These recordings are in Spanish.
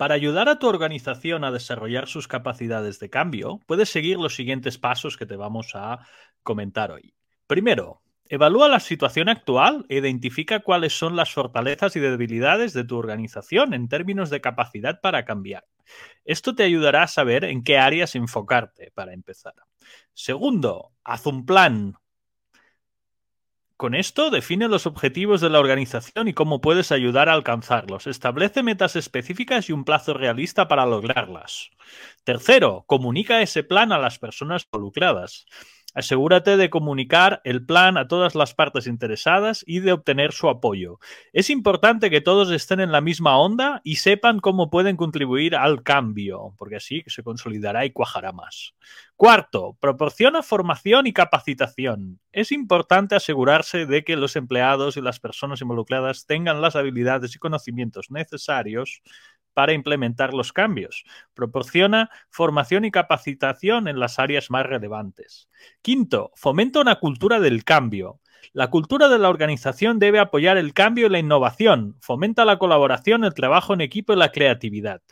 Para ayudar a tu organización a desarrollar sus capacidades de cambio, puedes seguir los siguientes pasos que te vamos a comentar hoy. Primero, evalúa la situación actual e identifica cuáles son las fortalezas y debilidades de tu organización en términos de capacidad para cambiar. Esto te ayudará a saber en qué áreas enfocarte para empezar. Segundo, haz un plan. Con esto, define los objetivos de la organización y cómo puedes ayudar a alcanzarlos. Establece metas específicas y un plazo realista para lograrlas. Tercero, comunica ese plan a las personas involucradas. Asegúrate de comunicar el plan a todas las partes interesadas y de obtener su apoyo. Es importante que todos estén en la misma onda y sepan cómo pueden contribuir al cambio, porque así se consolidará y cuajará más. Cuarto, proporciona formación y capacitación. Es importante asegurarse de que los empleados y las personas involucradas tengan las habilidades y conocimientos necesarios para implementar los cambios. Proporciona formación y capacitación en las áreas más relevantes. Quinto, fomenta una cultura del cambio. La cultura de la organización debe apoyar el cambio y la innovación. Fomenta la colaboración, el trabajo en equipo y la creatividad.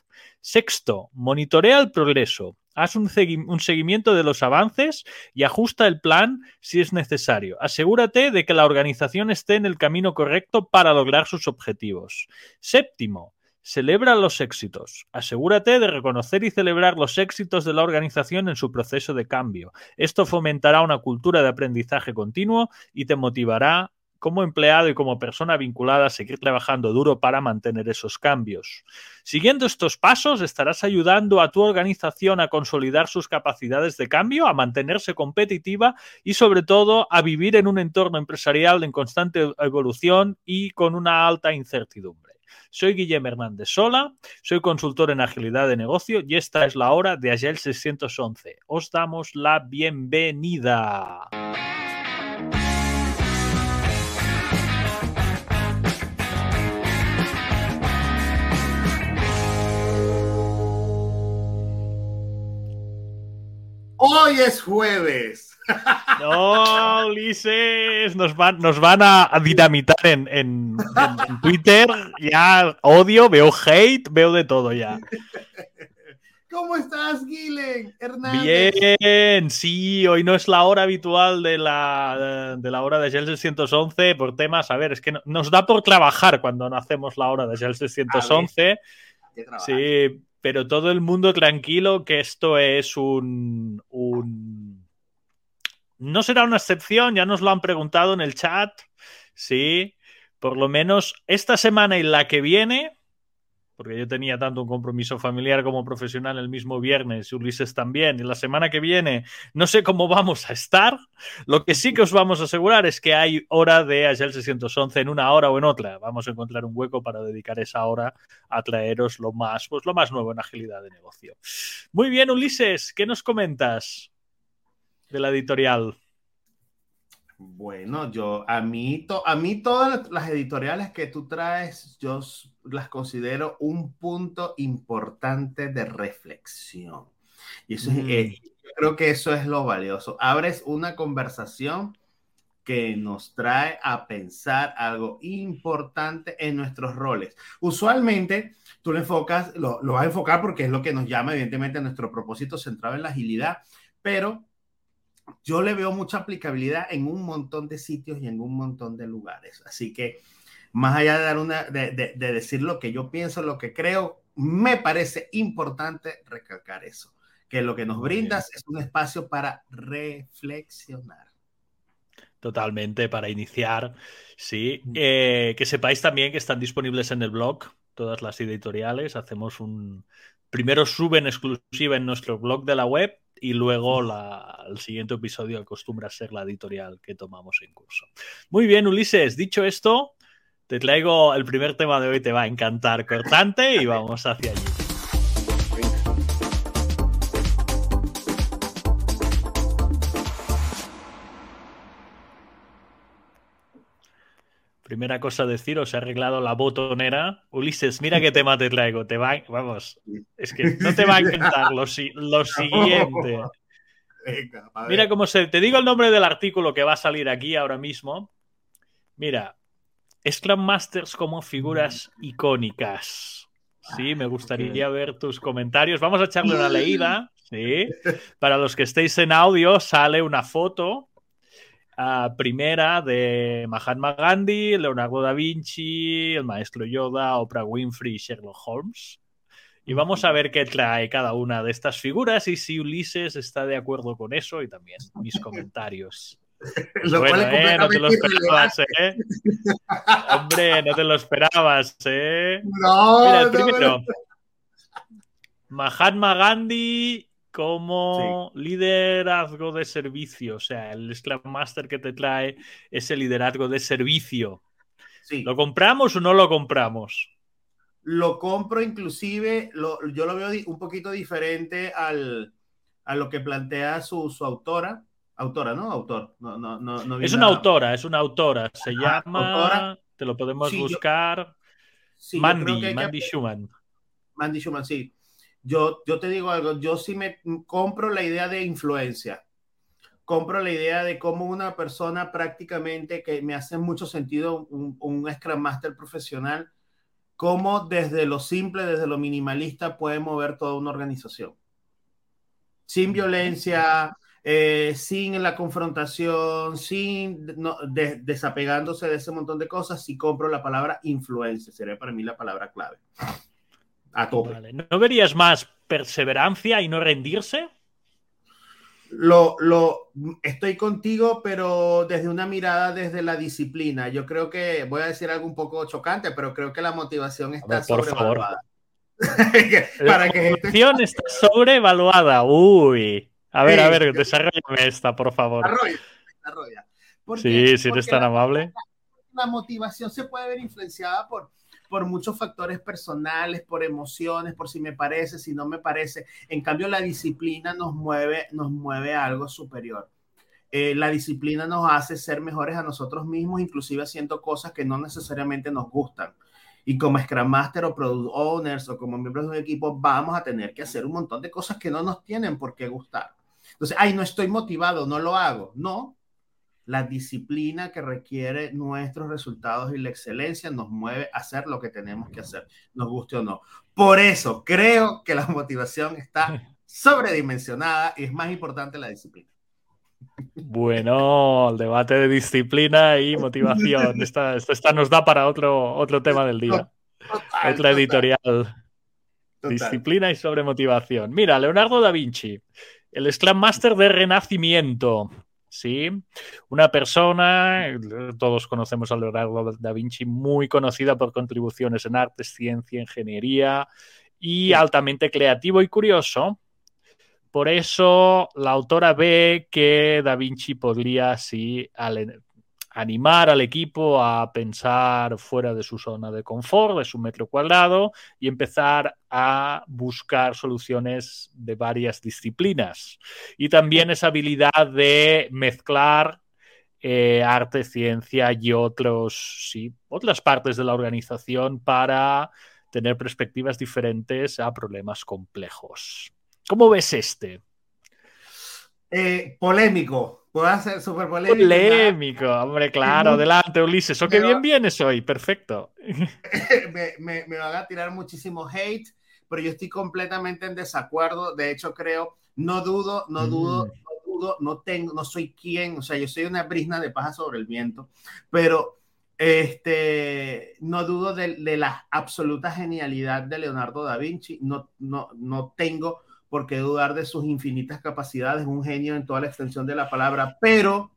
Sexto, monitorea el progreso. Haz un, seguimiento de los avances y ajusta el plan si es necesario. Asegúrate de que la organización esté en el camino correcto para lograr sus objetivos. Séptimo, Celebra los éxitos. Asegúrate de reconocer y celebrar los éxitos de la organización en su proceso de cambio. Esto fomentará una cultura de aprendizaje continuo y te motivará como empleado y como persona vinculada a seguir trabajando duro para mantener esos cambios. Siguiendo estos pasos, estarás ayudando a tu organización a consolidar sus capacidades de cambio, a mantenerse competitiva y sobre todo a vivir en un entorno empresarial en constante evolución y con una alta incertidumbre. Soy Guillermo Hernández Sola, soy consultor en agilidad de negocio y esta es la hora de Agile 611. Os damos la bienvenida. Hoy es jueves. No, Ulises, nos van, nos van a, dinamitar en, en, Twitter. Ya odio, veo hate, veo de todo ya. ¿Cómo estás, Guilen Hernández? Bien, sí, hoy no es la hora habitual de la, de la hora de Shell 611 por temas, a ver, es que nos da por trabajar cuando no hacemos la hora de Shell 611. Sí, pero todo el mundo tranquilo que esto es un, un no será una excepción, ya nos lo han preguntado en el chat. Sí, por lo menos esta semana y la que viene, porque yo tenía tanto un compromiso familiar como profesional el mismo viernes y Ulises también, y la semana que viene no sé cómo vamos a estar. Lo que sí que os vamos a asegurar es que hay hora de Agile 611 en una hora o en otra. Vamos a encontrar un hueco para dedicar esa hora a traeros lo más, pues lo más nuevo en agilidad de negocio. Muy bien, Ulises, ¿qué nos comentas? De la editorial? Bueno, yo a mí, a mí todas las editoriales que tú traes, yo las considero un punto importante de reflexión. Y eso es, eh, yo creo que eso es lo valioso. Abres una conversación que nos trae a pensar algo importante en nuestros roles. Usualmente tú lo enfocas, lo, lo vas a enfocar porque es lo que nos llama evidentemente a nuestro propósito centrado en la agilidad, pero yo le veo mucha aplicabilidad en un montón de sitios y en un montón de lugares. Así que más allá de, dar una, de, decir lo que yo pienso, lo que creo, me parece importante recalcar eso, que lo que nos brindas es un espacio para reflexionar. Totalmente, para iniciar, sí. Eh, que sepáis también que están disponibles en el blog todas las editoriales. Hacemos un... Primero suben exclusiva en nuestro blog de la web y luego el siguiente episodio acostumbra ser la editorial que tomamos en curso. Muy bien, Ulises, dicho esto, te traigo el primer tema de hoy, te va a encantar, cortante, y vamos hacia allí. Primera cosa a decir, os he arreglado la botonera. Ulises, mira qué tema te traigo. Te va, vamos, es que no te va a encantar lo, lo siguiente. mira cómo se. Te digo el nombre del artículo que va a salir aquí ahora mismo. Mira, Scrum Masters como figuras icónicas. Sí, me gustaría ver tus comentarios. Vamos a echarle una leída. Sí. Para los que estéis en audio, sale una foto uh, primera de Mahatma Gandhi, Leonardo da Vinci, el maestro Yoda, Oprah Winfrey y Sherlock Holmes. Y vamos a ver qué trae cada una de estas figuras y si Ulises está de acuerdo con eso y también mis comentarios. Lo bueno, eh, no te lo esperabas, ¿eh? Hombre, no te lo esperabas, ¿eh? No, Mira, el no, primero. Mahatma Gandhi como sí. liderazgo de servicio. O sea, el Scrum Master que te trae ese liderazgo de servicio. Sí. ¿Lo compramos o no lo compramos? Lo compro, inclusive, lo, yo lo veo un poquito diferente al, a lo que plantea su, su autora autora, ¿no? Autor. No, no, no, no es una nada. autora, es una autora. Se Ajá, llama. Autora. Te lo podemos sí, buscar. Yo, Mandy, Mandy que... Schumann. Mandy Schumann, sí. Yo, yo te digo algo, yo sí me compro la idea de influencia. Compro la idea de cómo una persona prácticamente que me hace mucho sentido un, un Scrum Master profesional, cómo desde lo simple, desde lo minimalista puede mover toda una organización. Sin violencia, eh, sin la confrontación, sin no, de, desapegándose de ese montón de cosas, si compro la palabra influencia, sería para mí la palabra clave. A tope. Vale. ¿No verías más perseverancia y no rendirse? Lo, lo, estoy contigo, pero desde una mirada desde la disciplina. Yo creo que, voy a decir algo un poco chocante, pero creo que la motivación está ver, por sobrevaluada. Para la que motivación gente... está sobrevaluada. Uy. A ver, sí, a ver, desarrollame esta, por favor. Desarrolla, desarrolla. Porque, sí, si eres tan la, amable. La motivación se puede ver influenciada por, por muchos factores personales, por emociones, por si me parece, si no me parece. En cambio, la disciplina nos mueve, nos mueve a algo superior. Eh, la disciplina nos hace ser mejores a nosotros mismos, inclusive haciendo cosas que no necesariamente nos gustan. Y como Scrum Master o Product Owners o como miembros de un equipo, vamos a tener que hacer un montón de cosas que no nos tienen por qué gustar. Entonces, ay, no estoy motivado, no lo hago. No, la disciplina que requiere nuestros resultados y la excelencia nos mueve a hacer lo que tenemos que hacer, nos guste o no. Por eso creo que la motivación está sobredimensionada y es más importante la disciplina. Bueno, el debate de disciplina y motivación. Esta, esta nos da para otro, otro tema del día. Total, Otra editorial. Total. Disciplina y sobremotivación. Mira, Leonardo da Vinci, el Scrum Master de Renacimiento. ¿Sí? Una persona, todos conocemos a Leonardo da Vinci, muy conocida por contribuciones en artes, ciencia, ingeniería y altamente creativo y curioso. Por eso la autora ve que da Vinci podría sí, animar al equipo a pensar fuera de su zona de confort, de su metro cuadrado, y empezar a buscar soluciones de varias disciplinas. Y también esa habilidad de mezclar eh, arte, ciencia y otros, sí, otras partes de la organización para tener perspectivas diferentes a problemas complejos. ¿Cómo ves este? Eh, polémico. Puede ser súper polémico. Polémico, ¿verdad? hombre, claro. Adelante, Ulises. ¿O qué bien vienes hoy? Perfecto. me, me, me, van a tirar muchísimo hate, pero yo estoy completamente en desacuerdo. De hecho, creo, no dudo, no dudo, mm. no dudo, no tengo, no soy quien, o sea, yo soy una brisna de paja sobre el viento, pero este, no dudo de, de la absoluta genialidad de Leonardo da Vinci. No, no, no tengo por qué dudar de sus infinitas capacidades, un genio en toda la extensión de la palabra, pero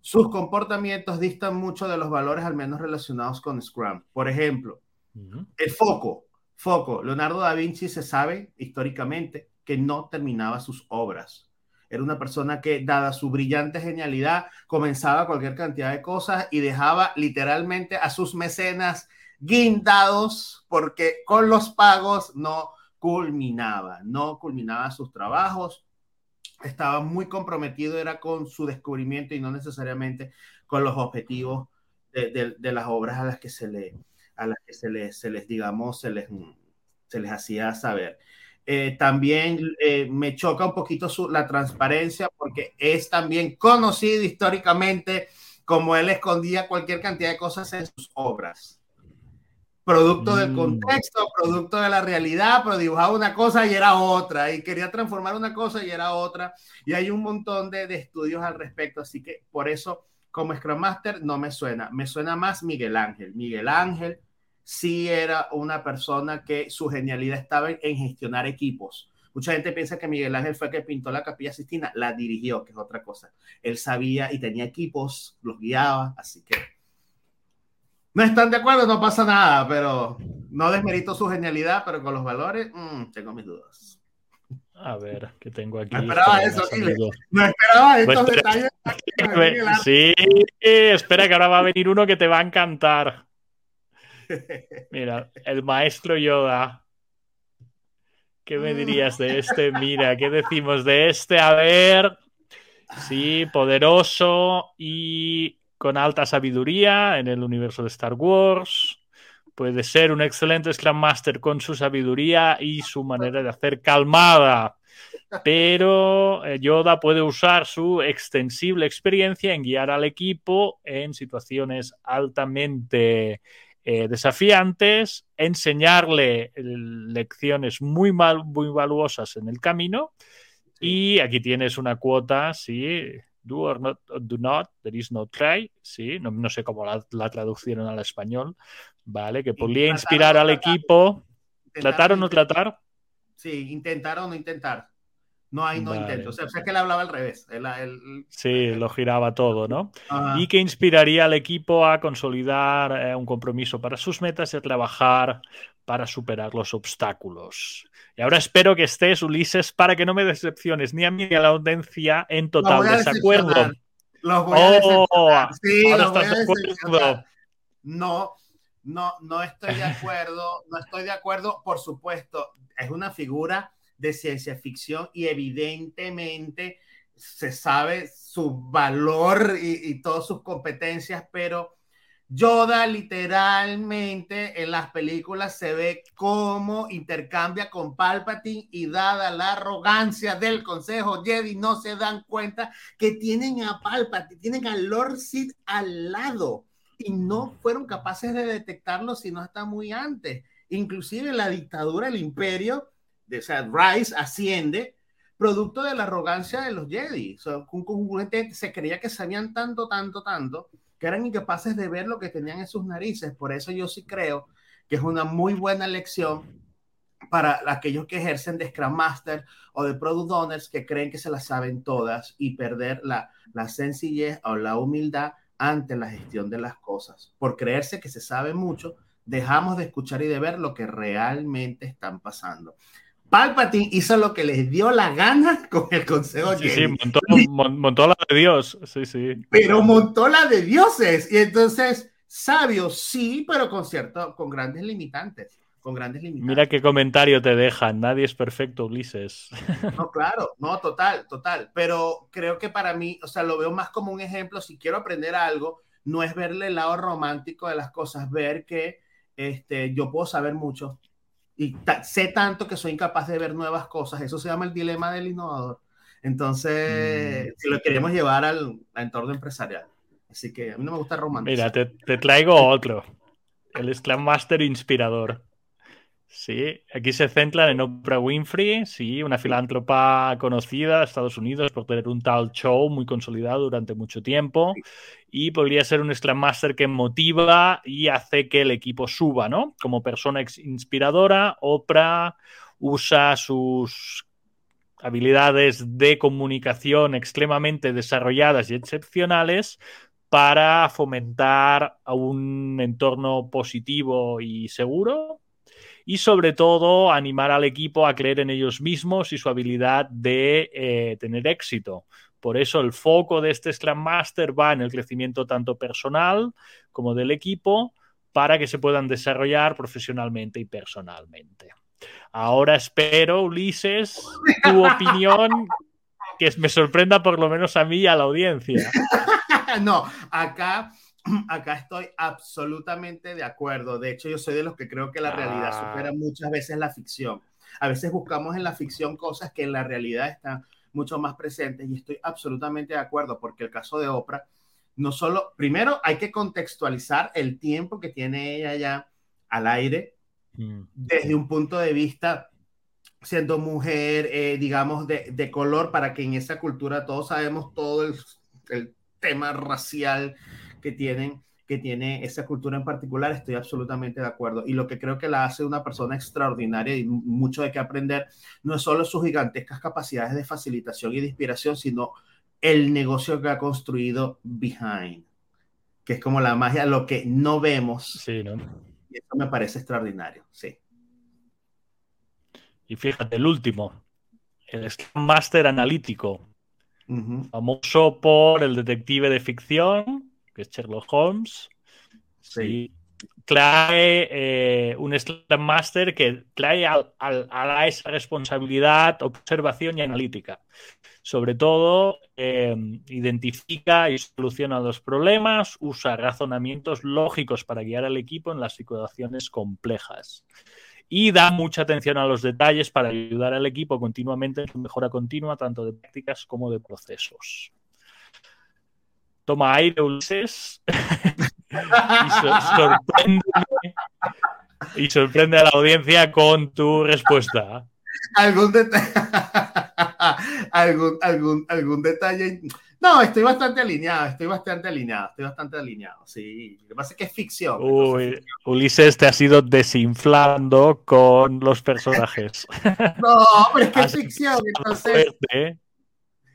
sus comportamientos distan mucho de los valores al menos relacionados con Scrum. Por ejemplo, uh -huh. el foco. Foco. Leonardo da Vinci se sabe históricamente que no terminaba sus obras. Era una persona que, dada su brillante genialidad, comenzaba cualquier cantidad de cosas y dejaba literalmente a sus mecenas guindados porque con los pagos no culminaba, no culminaba sus trabajos, estaba muy comprometido, era con su descubrimiento y no necesariamente con los objetivos de, las obras a las que se le, se les, digamos, se les, se les hacía saber. Eh, también eh, me choca un poquito su, la transparencia porque es también conocido históricamente como él escondía cualquier cantidad de cosas en sus obras. Producto del mm. contexto, producto de la realidad, pero dibujaba una cosa y era otra, y quería transformar una cosa y era otra, y hay un montón de, de estudios al respecto, así que por eso como Scrum Master no me suena, me suena más Miguel Ángel. Miguel Ángel sí era una persona que su genialidad estaba en gestionar equipos. Mucha gente piensa que Miguel Ángel fue el que pintó la capilla Sistina, la dirigió, que es otra cosa. Él sabía y tenía equipos, los guiaba, así que no están de acuerdo, no pasa nada, pero no desmerito su genialidad, pero con los valores, mmm, tengo mis dudas. A ver, ¿qué tengo aquí? No esperaba eso, No esperaba estos pues, detalles. Sí, espera que ahora va a venir uno que te va a encantar. Mira, el maestro Yoda. ¿Qué me dirías de este? Mira, ¿qué decimos de este? A ver. Sí, poderoso y con alta sabiduría en el universo de Star Wars. Puede ser un excelente Scrum Master con su sabiduría y su manera de hacer calmada. Pero eh, Yoda puede usar su extensible experiencia en guiar al equipo en situaciones altamente eh, desafiantes, enseñarle lecciones muy, mal, muy valuosas en el camino. Y aquí tienes una cuota, sí, do or not, do not, there is no try, sí, no, no sé cómo la, la, traducieron al español, ¿vale? Que podría inspirar al equipo. ¿Tratar o no tratar? Sí, intentar o no intentar. No hay no intento. O sea, que él hablaba al revés. sí, lo giraba todo, ¿no? Y que inspiraría al equipo a consolidar eh, un compromiso para sus metas y a trabajar para superar los obstáculos. Y ahora espero que estés, Ulises, para que no me decepciones ni a mí ni a la audiencia en total desacuerdo. Los voy a oh, sí, los voy a No, no, no estoy de acuerdo, no estoy de acuerdo, por supuesto, es una figura de ciencia ficción y evidentemente se sabe su valor y, y todas sus competencias, pero Yoda literalmente en las películas se ve cómo intercambia con Palpatine y dada la arrogancia del Consejo Jedi no se dan cuenta que tienen a Palpatine, tienen a Lord Sith al lado y no fueron capaces de detectarlo sino hasta muy antes. Inclusive la dictadura, el imperio, de, o sea, Rice asciende producto de la arrogancia de los Jedi. O sea, un, un, se creía que sabían tanto, tanto, tanto, que eran incapaces de ver lo que tenían en sus narices. Por eso yo sí creo que es una muy buena lección para aquellos que ejercen de Scrum Master o de Product Owners que creen que se las saben todas y perder la, la sencillez o la humildad ante la gestión de las cosas. Por creerse que se sabe mucho, dejamos de escuchar y de ver lo que realmente están pasando. Palpatine hizo lo que les dio la gana con el Consejo sí, Sí, montó, la de Dios, sí, sí. Pero montó la de dioses. Y entonces, sabio, sí, pero con cierto, con grandes limitantes. Con grandes limitantes. Mira qué comentario te dejan. Nadie es perfecto, Ulises. No, claro, no, total, total. Pero creo que para mí, o sea, lo veo más como un ejemplo. Si quiero aprender algo, no es verle el lado romántico de las cosas, ver que este, yo puedo saber mucho y sé tanto que soy incapaz de ver nuevas cosas. Eso se llama el dilema del innovador. Entonces, mm. si lo queremos llevar al, entorno empresarial. Así que a mí no me gusta romantizar. Mira, te, te traigo otro. El Scrum Master inspirador. Sí, aquí se centran en Oprah Winfrey, sí, una filántropa conocida de Estados Unidos por tener un tal show muy consolidado durante mucho tiempo y podría ser un Scrum Master que motiva y hace que el equipo suba, ¿no? Como persona inspiradora, Oprah usa sus habilidades de comunicación extremadamente desarrolladas y excepcionales para fomentar un entorno positivo y seguro y sobre todo animar al equipo a creer en ellos mismos y su habilidad de eh, tener éxito. Por eso el foco de este Scrum Master va en el crecimiento tanto personal como del equipo para que se puedan desarrollar profesionalmente y personalmente. Ahora espero, Ulises, tu opinión que me sorprenda por lo menos a mí y a la audiencia. No, acá acá estoy absolutamente de acuerdo. De hecho, yo soy de los que creo que la realidad ah. supera muchas veces la ficción. A veces buscamos en la ficción cosas que en la realidad están mucho más presentes y estoy absolutamente de acuerdo porque el caso de Oprah, no solo, primero hay que contextualizar el tiempo que tiene ella ya al aire mm. desde un punto de vista siendo mujer, eh, digamos, de, de, color, para que en esa cultura todos sabemos todo el, el tema racial que tienen que tiene esa cultura en particular, estoy absolutamente de acuerdo. Y lo que creo que la hace una persona extraordinaria y mucho de qué aprender, no es solo sus gigantescas capacidades de facilitación y de inspiración, sino el negocio que ha construido behind, que es como la magia, lo que no vemos. Sí, ¿no? Y eso me parece extraordinario, sí. Y fíjate, el último, el Scrum Master analítico, famoso por el detective de ficción, que es Sherlock Holmes. Sí. Trae eh, un Scrum Master que trae a, esa responsabilidad, observación y analítica. Sobre todo, eh, identifica y soluciona los problemas, usa razonamientos lógicos para guiar al equipo en las situaciones complejas y da mucha atención a los detalles para ayudar al equipo continuamente en su mejora continua, tanto de prácticas como de procesos. Toma aire, Ulises, y, sorprende, a la audiencia con tu respuesta. ¿Algún, ¿Algún, algún, algún detalle no, estoy bastante alineado, estoy bastante alineado, estoy bastante alineado, sí. Lo que pasa es que es ficción. Uy, Ulises te ha ido desinflando con los personajes. no, pero es que es ficción, entonces... ¿eh?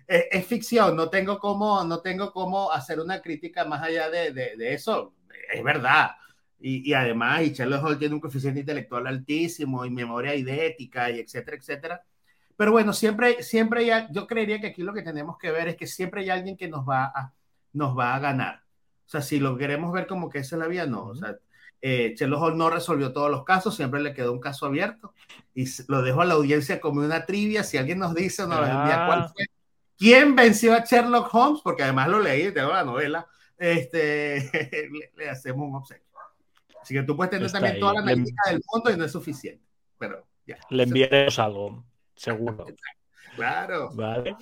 Es, ficción, no tengo cómo, no tengo cómo hacer una crítica más allá de, de, eso. Es verdad. Y, y además, y Sherlock Holmes tiene un coeficiente intelectual altísimo y memoria idética y etcétera, etcétera. Pero bueno, siempre, siempre ya, yo creería que aquí lo que tenemos que ver es que siempre hay alguien que nos va a, nos va a ganar. O sea, si lo queremos ver como que esa es la vía, no. O sea, eh, no resolvió todos los casos, siempre le quedó un caso abierto y lo dejo a la audiencia como una trivia. Si alguien nos dice o nos cuál fue, quién venció a Sherlock Holmes, porque además lo leí, tengo la novela, este, le, hacemos un obsequio. Así que tú puedes tener también toda la analítica del mundo y no es suficiente. Pero ya. Le enviaremos algo seguro. Claro. Vale.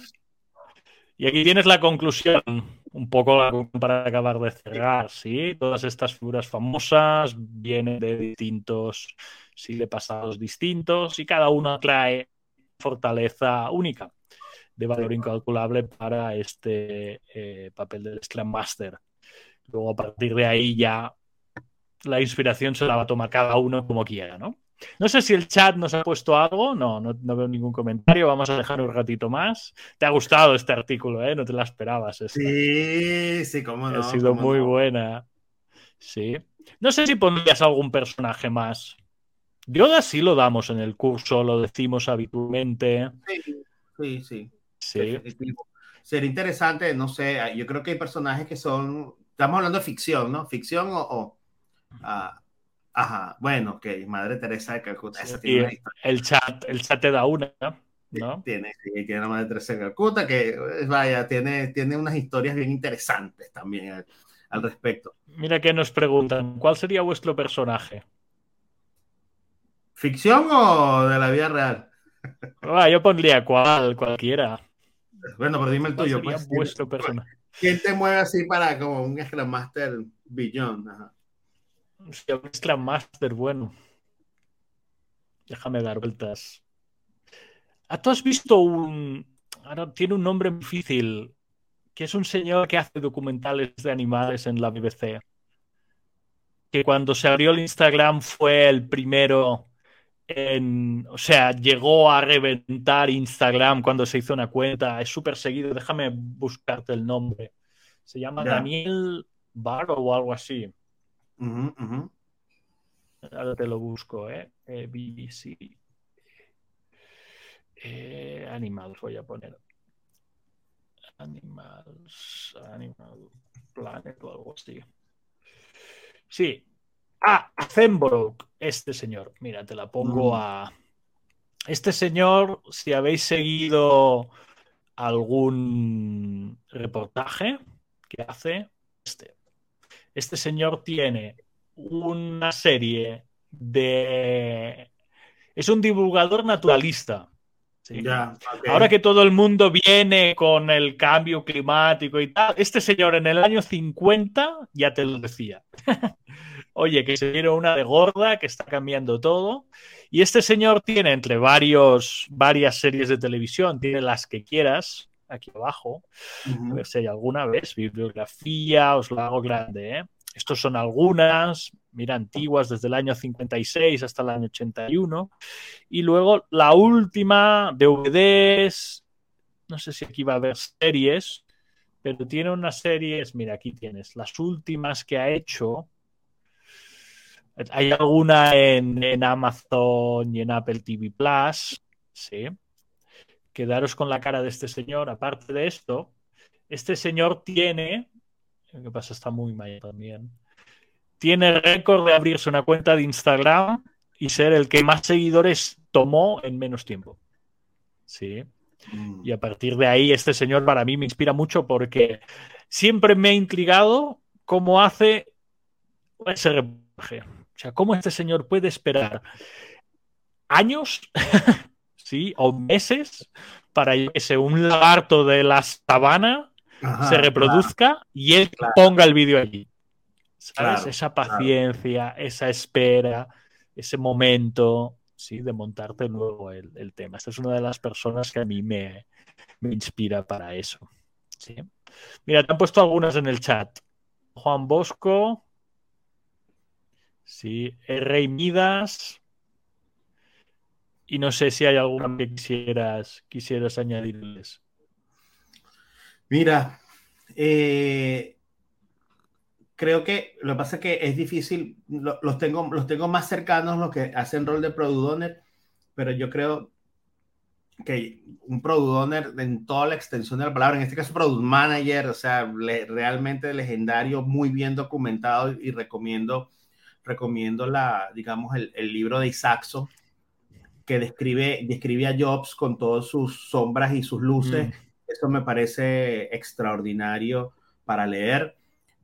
Y aquí tienes la conclusión, un poco para acabar de cerrar, ¿sí? Todas estas figuras famosas vienen de distintos, sí, de pasados distintos y cada uno trae fortaleza única de valor incalculable para este eh, papel del Scrum Master. Luego a partir de ahí ya la inspiración se la va a tomar cada uno como quiera, ¿no? No sé si el chat nos ha puesto algo, no, no, veo ningún comentario, vamos a dejar un ratito más. Te ha gustado este artículo, ¿eh? No te la esperabas. Sí, sí, cómo no. Ha sido muy buena. Sí. No sé si pondrías algún personaje más. Yoda sí lo damos en el curso, lo decimos habitualmente. Sí, sí, sí. Sería interesante, no sé, yo creo que hay personajes que son, estamos hablando de ficción, ¿no? Ficción o, ah, Ajá, bueno, ok, Madre Teresa de Calcuta. Esa tiene el chat, el chat te da una, ¿no? Tiene, sí, tiene Madre Teresa de Calcuta, que vaya, tiene, tiene unas historias bien interesantes también al, respecto. Mira que nos preguntan, ¿cuál sería vuestro personaje? ¿Ficción o de la vida real? Ah, yo pondría cual, cualquiera. Bueno, pero dime el tuyo. Pues, vuestro personaje? ¿Quién te mueve así para como un Scrum Master billón? Ajá. Sí, un Scrum Master, bueno. Déjame dar vueltas. Ah, ¿Tú has visto un. Ahora tiene un nombre difícil. Que es un señor que hace documentales de animales en la BBC. Que cuando se abrió el Instagram fue el primero en. O sea, llegó a reventar Instagram cuando se hizo una cuenta. Es súper seguido. Déjame buscarte el nombre. Se llama Daniel Barro o algo así. Ahora te lo busco, ¿eh? eh BBC. Eh, animals voy a poner. Animals, Animal Planet o algo así. Sí. Ah, Zembrook, este señor. Mira, te la pongo mm. a. Este señor, si habéis seguido algún reportaje que hace, este. Este señor tiene una serie de... Es un divulgador naturalista. Ahora que todo el mundo viene con el cambio climático y tal, este señor en el año 50 ya te lo decía. Oye, que se viene una de gorda, que está cambiando todo. Y este señor tiene entre varios, varias series de televisión, tiene las que quieras, aquí abajo. A ver si hay alguna vez. Bibliografía, os la hago grande, ¿eh? Estos son algunas, mira, antiguas desde el año 56 hasta el año 81. Y luego la última, DVDs, no sé si aquí va a haber series, pero tiene unas series, mira, aquí tienes, las últimas que ha hecho. Hay alguna en, en Amazon y en Apple TV Plus, sí. Quedaros con la cara de este señor. Aparte de esto, este señor tiene ¿Qué pasa? Está muy mal también. Tiene récord de abrirse una cuenta de Instagram y ser el que más seguidores tomó en menos tiempo. Sí. Mm. Y a partir de ahí, este señor para mí me inspira mucho porque siempre me ha intrigado cómo hace ese reportaje. O sea, cómo este señor puede esperar años, sí, o meses para que un lagarto de la sabana se reproduzca y él ponga el vídeo allí. ¿Sabes? esa paciencia, esa espera, ese momento, ¿sí? De montarte luego el, tema. Esta es una de las personas que a mí me, inspira para eso. ¿sí? Mira, te han puesto algunas en el chat. Juan Bosco. Sí, Rey Midas. Y no sé si hay alguna que quisieras, quisieras añadirles. Mira, eh, creo que lo que pasa es que es difícil, los, tengo, los tengo más cercanos los que hacen rol de product owner, pero yo creo que un product owner en toda la extensión de la palabra, en este caso product manager, o sea, realmente legendario, muy bien documentado y recomiendo, recomiendo la, digamos, el, el libro de Isaacson que describe, describe a Jobs con todas sus sombras y sus luces. Mm. Eso me parece extraordinario para leer.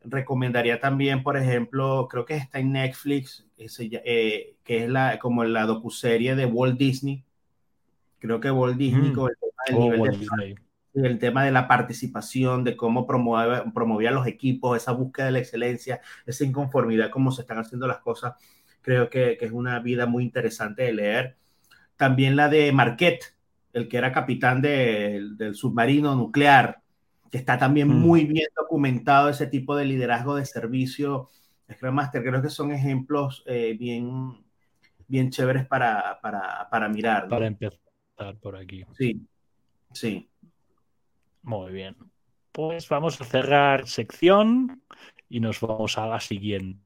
Recomendaría también, por ejemplo, creo que está en Netflix, eh, que es la, como la docuserie de Walt Disney. Creo que Walt Disney, mm. con el tema, oh, el tema de la participación, de cómo promueve, promovía los equipos, esa búsqueda de la excelencia, esa inconformidad, cómo se están haciendo las cosas, creo que, que es una vida muy interesante de leer. También la de Marquette, el que era capitán del submarino nuclear, que está también mm. muy bien documentado ese tipo de liderazgo de servicio. Scrum Master, creo que son ejemplos eh, bien, bien chéveres para, para, mirar. Para empezar por aquí. Sí, sí. Muy bien. Pues vamos a cerrar sección y nos vamos a la siguiente.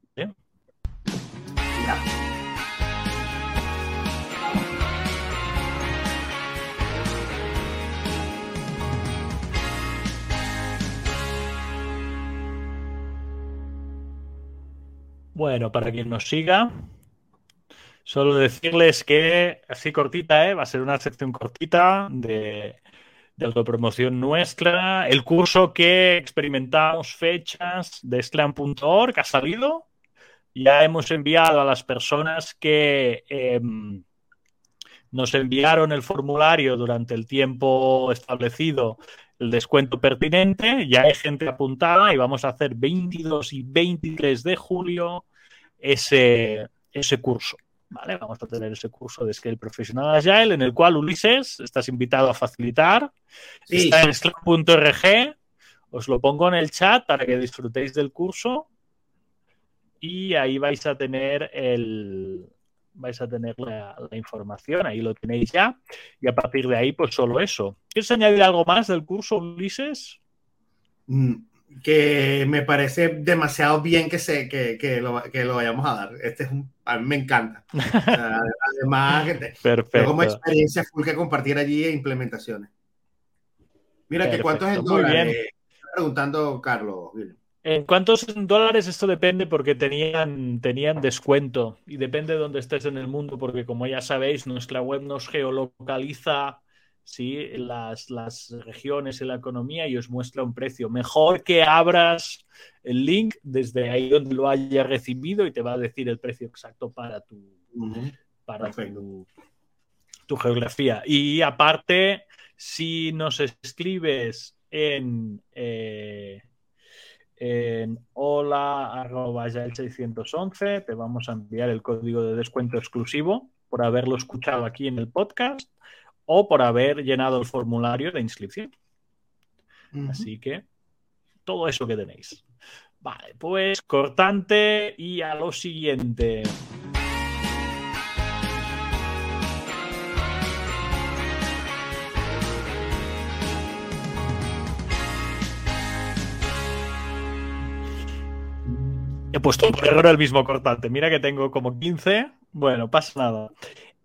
Bueno, para quien nos siga, solo decirles que así cortita, ¿eh? va a ser una sección cortita de, autopromoción nuestra. El curso que experimentamos fechas de Sclam.org ha salido. Ya hemos enviado a las personas que em, nos enviaron el formulario durante el tiempo establecido el descuento pertinente, ya hay gente apuntada y vamos a hacer 22 y 23 de julio ese, ese curso. ¿Vale? Vamos a tener ese curso de Scale Professional Agile en el cual Ulises estás invitado a facilitar. Está en slack.org. Os lo pongo en el chat para que disfrutéis del curso y ahí vais a tener el, vais a tener la, información, ahí lo tenéis ya, y a partir de ahí, pues solo eso. ¿Quieres añadir algo más del curso, Ulises? Mm, que me parece demasiado bien que, se, que, que, lo, que lo vayamos a dar. Este es un, a mí me encanta. además, Perfecto. como experiencia full que compartir allí e implementaciones. Mira, que cuánto es el dólar. Eh, preguntando Carlos. ¿En cuántos dólares esto depende? Porque tenían, tenían descuento y depende de dónde estés en el mundo, porque como ya sabéis, nuestra web nos geolocaliza ¿sí? las, las regiones y la economía y os muestra un precio. Mejor que abras el link desde ahí donde lo haya recibido y te va a decir el precio exacto para tu, para tu, tu geografía. Y aparte, si nos escribes en... Eh, en hola.611. Te vamos a enviar el código de descuento exclusivo por haberlo escuchado aquí en el podcast o por haber llenado el formulario de inscripción. Así que todo eso que tenéis. Vale, pues cortante y a lo siguiente. He puesto por error el mismo cortante. Mira que tengo como 15. Bueno, pasa nada.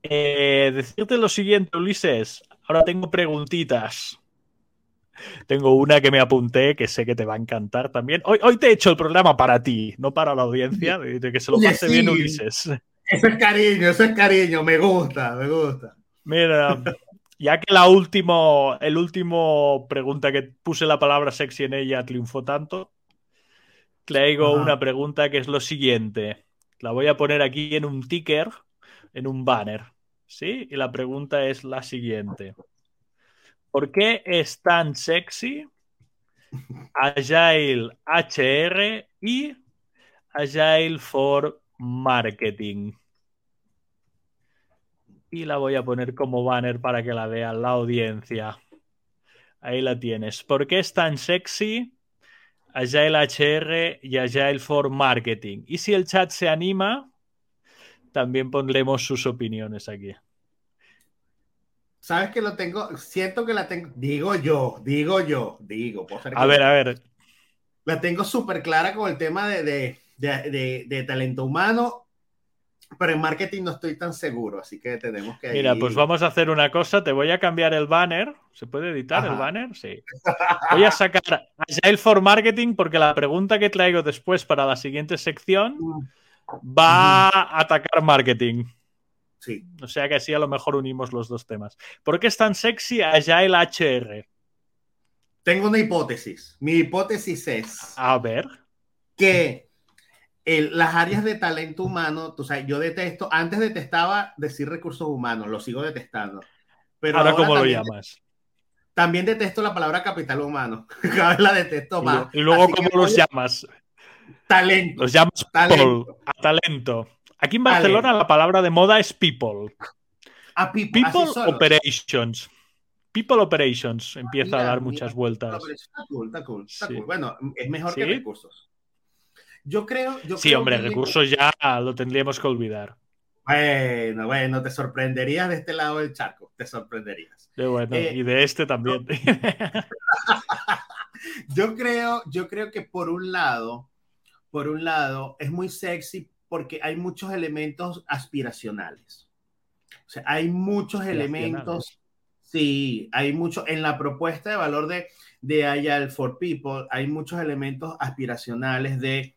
Eh, decirte lo siguiente, Ulises. Ahora tengo preguntitas. Tengo una que me apunté que sé que te va a encantar también. Hoy, hoy te he hecho el programa para ti, no para la audiencia, de que se lo pase bien Ulises. Eso es cariño, eso es cariño, me gusta, me gusta. Mira, ya que la último, el último pregunta que puse la palabra sexy en ella triunfó tanto, traigo una pregunta que es lo siguiente. La voy a poner aquí en un ticker, en un banner. ¿Sí? Y la pregunta es la siguiente. ¿Por qué es tan sexy Agile HR y Agile for Marketing? Y la voy a poner como banner para que la vea la audiencia. Ahí la tienes. ¿Por qué es tan sexy Agile HR y Agile for Marketing? Y si el chat se anima, también pondremos sus opiniones aquí. Sabes que lo tengo, siento que la tengo, digo yo, digo yo, digo. a ver, a ver. La tengo súper clara con el tema de, de, talento humano, pero en marketing no estoy tan seguro, así que tenemos que... Mira, pues vamos a hacer una cosa, te voy a cambiar el banner, ¿se puede editar el banner? Sí. Voy a sacar Agile for Marketing porque la pregunta que traigo después para la siguiente sección va a atacar marketing. Sí. O sea que así a lo mejor unimos los dos temas. ¿Por qué es tan sexy allá el HR? Tengo una hipótesis. Mi hipótesis es. A ver. Que las áreas de talento humano, tú sabes, yo detesto, antes detestaba decir recursos humanos, lo sigo detestando. Pero ahora, ¿cómo lo llamas? También detesto la palabra capital humano. Cada vez la detesto más. Y luego, ¿cómo los llamas? Talento. Los llamas talento. a talento. Aquí en Barcelona la palabra de moda es people. A people, operations. People operations empieza a dar muchas vueltas. Está cool, está cool, está cool. Bueno, es mejor que recursos. Yo creo. sí, hombre, recursos ya lo tendríamos que olvidar. Bueno, bueno, te sorprenderías de este lado del charco, te sorprenderías. bueno, eh, y de este también. yo creo, yo creo que por un lado, por un lado, es muy sexy porque hay muchos elementos aspiracionales. O sea, hay muchos elementos, sí, hay mucho, en la propuesta de valor de, de Agile for People, hay muchos elementos aspiracionales de,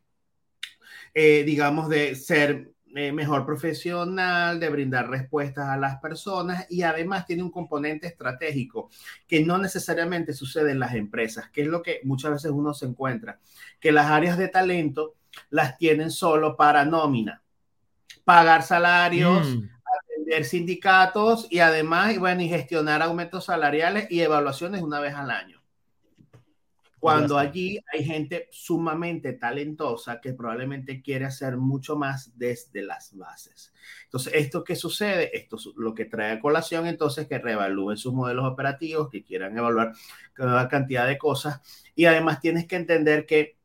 eh, digamos, de ser eh, mejor profesional, de brindar respuestas a las personas y además tiene un componente estratégico que no necesariamente sucede en las empresas, que es lo que muchas veces uno se encuentra, que las áreas de talento las tienen solo para nómina, pagar salarios, mm. atender sindicatos y además, bueno, y gestionar aumentos salariales y evaluaciones una vez al año. Cuando allí hay gente sumamente talentosa que probablemente quiere hacer mucho más desde las bases. Entonces, ¿esto qué sucede? Esto es lo que trae a colación entonces que reevalúen sus modelos operativos, que quieran evaluar cada cantidad de cosas. Y además tienes que entender que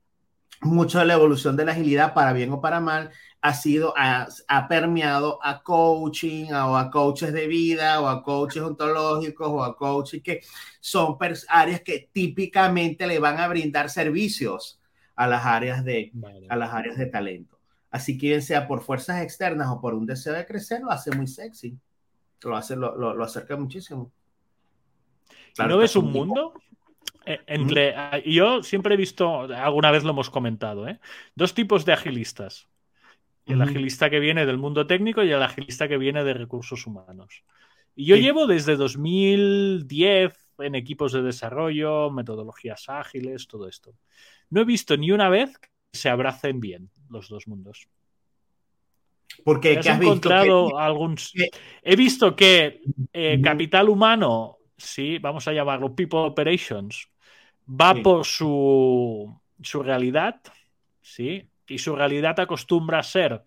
mucho de la evolución de la agilidad, para bien o para mal, ha sido, ha, permeado a coaching, o a coaches de vida, o a coaches ontológicos, o a coaches que son áreas que típicamente le van a brindar servicios a las áreas de, a las áreas de talento. Así que bien sea por fuerzas externas o por un deseo de crecer, lo hace muy sexy. Lo, hace, lo, lo, acerca muchísimo. ¿No ves un mundo? Eh, entre, ah, yo siempre he visto, alguna vez lo hemos comentado, ¿eh? dos tipos de agilistas. El agilista que viene del mundo técnico y el agilista que viene de recursos humanos. Y yo llevo desde 2010 en equipos de desarrollo, metodologías ágiles, todo esto. No he visto ni una vez que se abracen bien los dos mundos. Porque has, encontrado algún. He visto que eh, capital humano, sí, vamos a llamarlo people operations, va por su su realidad, ¿sí? Y su realidad acostumbra a ser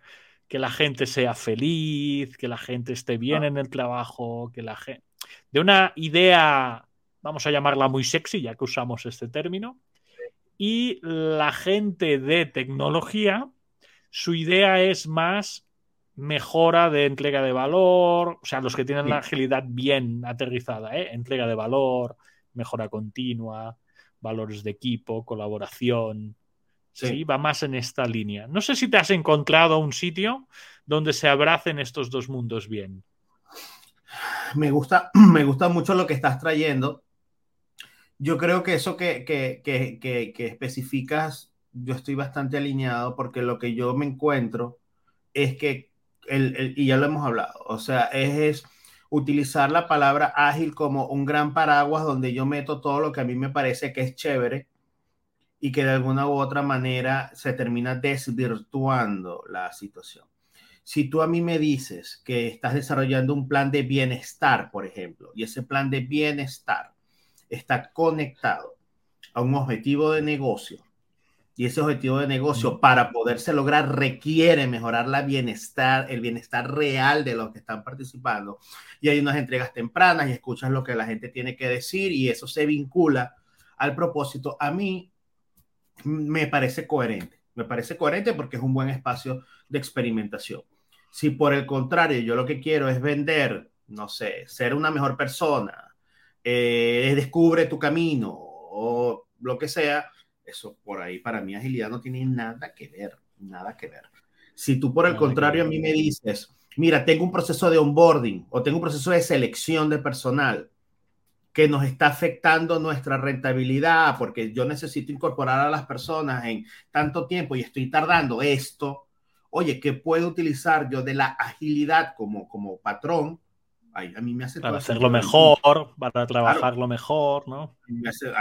que la gente sea feliz, que la gente esté bien en el trabajo, que la gente... De una idea, vamos a llamarla muy sexy, ya que usamos este término, y la gente de tecnología, su idea es más mejora de entrega de valor, o sea, los que tienen la agilidad bien aterrizada, ¿eh? entrega de valor, mejora continua, valores de equipo, colaboración. Sí. va más en esta línea. No sé si te has encontrado un sitio donde se abracen estos dos mundos bien. Me gusta, me gusta mucho lo que estás trayendo. Yo creo que eso que, que, que, que especificas, yo estoy bastante alineado porque lo que yo me encuentro es que, el, y ya lo hemos hablado, o sea, es, es utilizar la palabra ágil como un gran paraguas donde yo meto todo lo que a mí me parece que es chévere y que de alguna u otra manera se termina desvirtuando la situación. Si tú a mí me dices que estás desarrollando un plan de bienestar, por ejemplo, y ese plan de bienestar está conectado a un objetivo de negocio, y ese objetivo de negocio para poderse lograr requiere mejorar la bienestar, el bienestar real de los que están participando. Y hay unas entregas tempranas y escuchas lo que la gente tiene que decir y eso se vincula al propósito. A mí me parece coherente, me parece coherente porque es un buen espacio de experimentación. Si por el contrario yo lo que quiero es vender, no sé, ser una mejor persona, eh, descubre tu camino o lo que sea, eso por ahí para mí agilidad no tiene nada que ver, nada que ver. Si tú por el contrario a mí me dices, mira, tengo un proceso de onboarding o tengo un proceso de selección de personal que nos está afectando nuestra rentabilidad porque yo necesito incorporar a las personas en tanto tiempo y estoy tardando esto, oye, ¿qué puedo utilizar yo de la agilidad como, como patrón a mí me hace para hacerlo mejor, para trabajarlo mejor, ¿no? A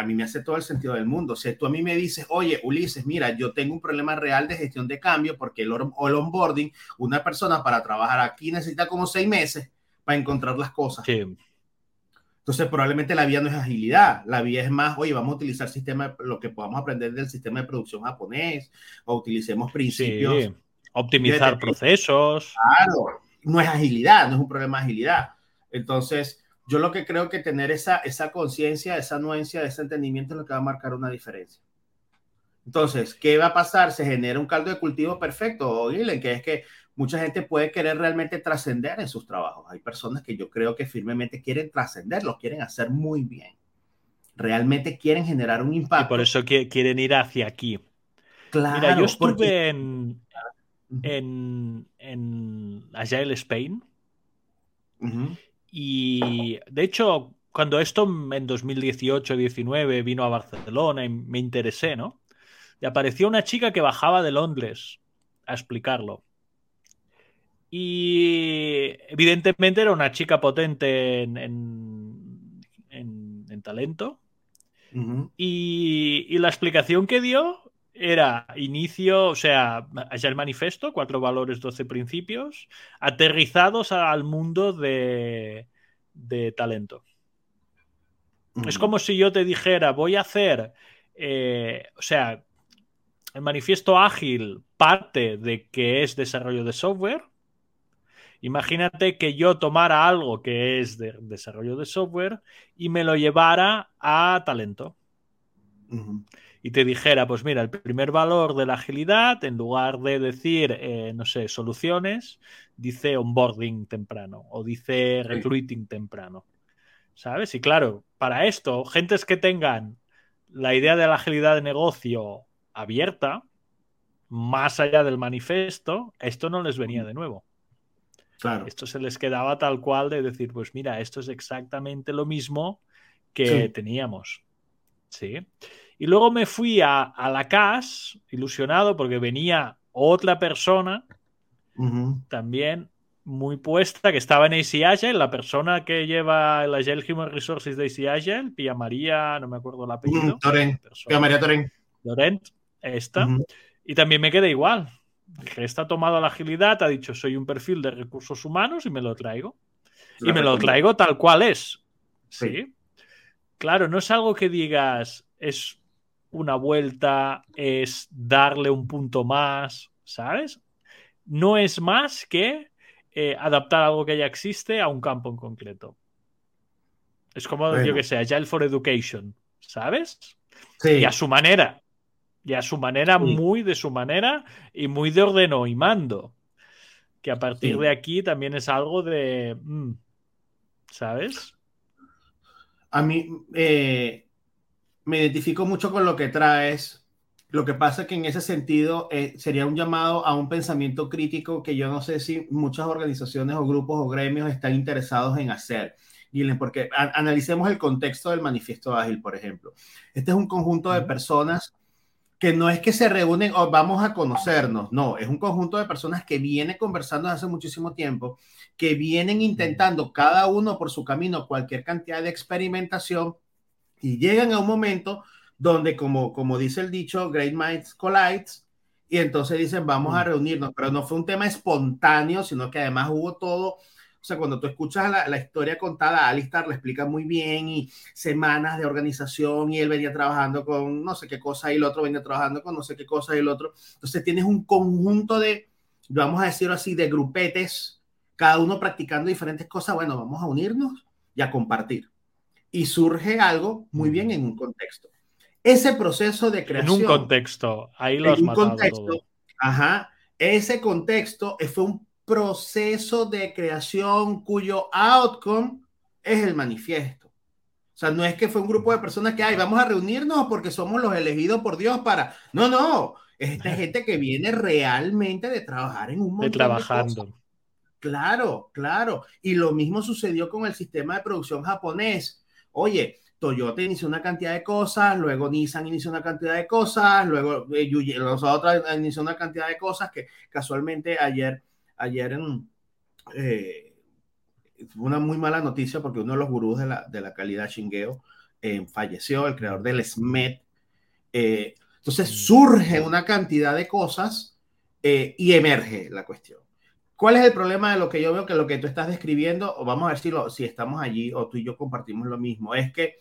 mí, me hace, todo el sentido del mundo. Si tú a mí me dices, oye, Ulises, mira, yo tengo un problema real de gestión de cambio porque el, el onboarding, una persona para trabajar aquí necesita como seis meses para encontrar las cosas. Entonces, probablemente la vía no es agilidad, la vía es más, oye, vamos a utilizar sistema, lo que podamos aprender del sistema de producción japonés, o utilicemos principios. Sí. Optimizar procesos. Claro, no es agilidad, no es un problema de agilidad entonces, yo lo que creo que tener esa, esa conciencia, esa anuencia, ese entendimiento es lo que va a marcar una diferencia. Entonces, ¿qué va a pasar? Se genera un caldo de cultivo perfecto, que es que mucha gente puede querer realmente trascender en sus trabajos. Hay personas que yo creo que firmemente quieren trascender, lo quieren hacer muy bien. Realmente quieren generar un impacto. Y por eso quieren ir hacia aquí. Claro. Mira, yo estuve en, en, en Agile Spain. Y de hecho, cuando esto en 2018-19 vino a Barcelona y me interesé, ¿no? Y apareció una chica que bajaba de Londres a explicarlo. Y evidentemente era una chica potente en, en, talento. y, y, la explicación que dio era inicio, o sea, allá el manifesto, cuatro valores, doce principios, aterrizados al mundo de, de talento. Es como si yo te dijera, voy a hacer, eh, o sea, el manifiesto ágil parte de que es desarrollo de software. Imagínate que yo tomara algo que es de desarrollo de software y me lo llevara a talento y te dijera, pues mira, el primer valor de la agilidad, en lugar de decir, eh, no sé, soluciones, dice onboarding temprano o dice recruiting temprano. ¿Sabes? Y claro, para esto, gentes que tengan la idea de la agilidad de negocio abierta, más allá del manifiesto, esto no les venía de nuevo. Claro. Esto se les quedaba tal cual de decir, pues mira, esto es exactamente lo mismo que teníamos. Sí. Y luego me fui a, la CAS, ilusionado, porque venía otra persona también muy puesta, que estaba en AC Agile, la persona que lleva el Agile Human Resources de AC Agile, Pia María, no me acuerdo el apellido. Pia María Torén. Torrent, esta. Y también me quedé igual. Está tomado la agilidad, ha dicho, soy un perfil de recursos humanos y me lo traigo. y me lo traigo tal cual es. sí. Claro, no es algo que digas, es una vuelta, es darle un punto más, ¿sabes? No es más que eh, adaptar algo que ya existe a un campo en concreto. Es como, yo que sé, Agile for Education, ¿sabes? Sí. Y a su manera. Y a su manera, muy de su manera y muy de ordeno y mando. Que a partir de aquí también es algo de. Mm, ¿Sabes? A mí eh, me identifico mucho con lo que traes. Lo que pasa que en ese sentido eh, sería un llamado a un pensamiento crítico que yo no sé si muchas organizaciones o grupos o gremios están interesados en hacer. Porque analicemos el contexto del manifiesto ágil, por ejemplo. Este es un conjunto de personas que no es que se reúnen o vamos a conocernos, no, es un conjunto de personas que vienen conversando hace muchísimo tiempo, que vienen intentando cada uno por su camino cualquier cantidad de experimentación y llegan a un momento donde, como, como dice el dicho, Great Minds Collide, y entonces dicen, vamos a reunirnos, pero no fue un tema espontáneo, sino que además hubo todo o sea, cuando tú escuchas la, historia contada, Alistar le explica muy bien y semanas de organización y él venía trabajando con no sé qué cosa y el otro venía trabajando con no sé qué cosa y el otro. Entonces tienes un conjunto de, vamos a decirlo así, de grupetes, cada uno practicando diferentes cosas. Bueno, vamos a unirnos y a compartir. Y surge algo muy bien en un contexto. Ese proceso de creación. En un contexto, ahí lo has un contexto, Ajá. Ese contexto fue un proceso de creación cuyo outcome es el manifiesto. O sea, no es que fue un grupo de personas que, ay, vamos a reunirnos porque somos los elegidos por Dios para... No, no, es esta gente que viene realmente de trabajar en un montón de trabajando. Claro, claro. Y lo mismo sucedió con el sistema de producción japonés. Oye, Toyota inició una cantidad de cosas, luego Nissan inició una cantidad de cosas, luego eh, los otros inició una cantidad de cosas que casualmente ayer ayer en, eh, una muy mala noticia porque uno de los gurús de la, de la calidad Shingeo eh, falleció, el creador del SMET. Eh, entonces mm. surge una cantidad de cosas y emerge la cuestión. ¿Cuál es el problema de lo que yo veo que lo que tú estás describiendo, o vamos a ver si, lo, si estamos allí o tú y yo compartimos lo mismo, es que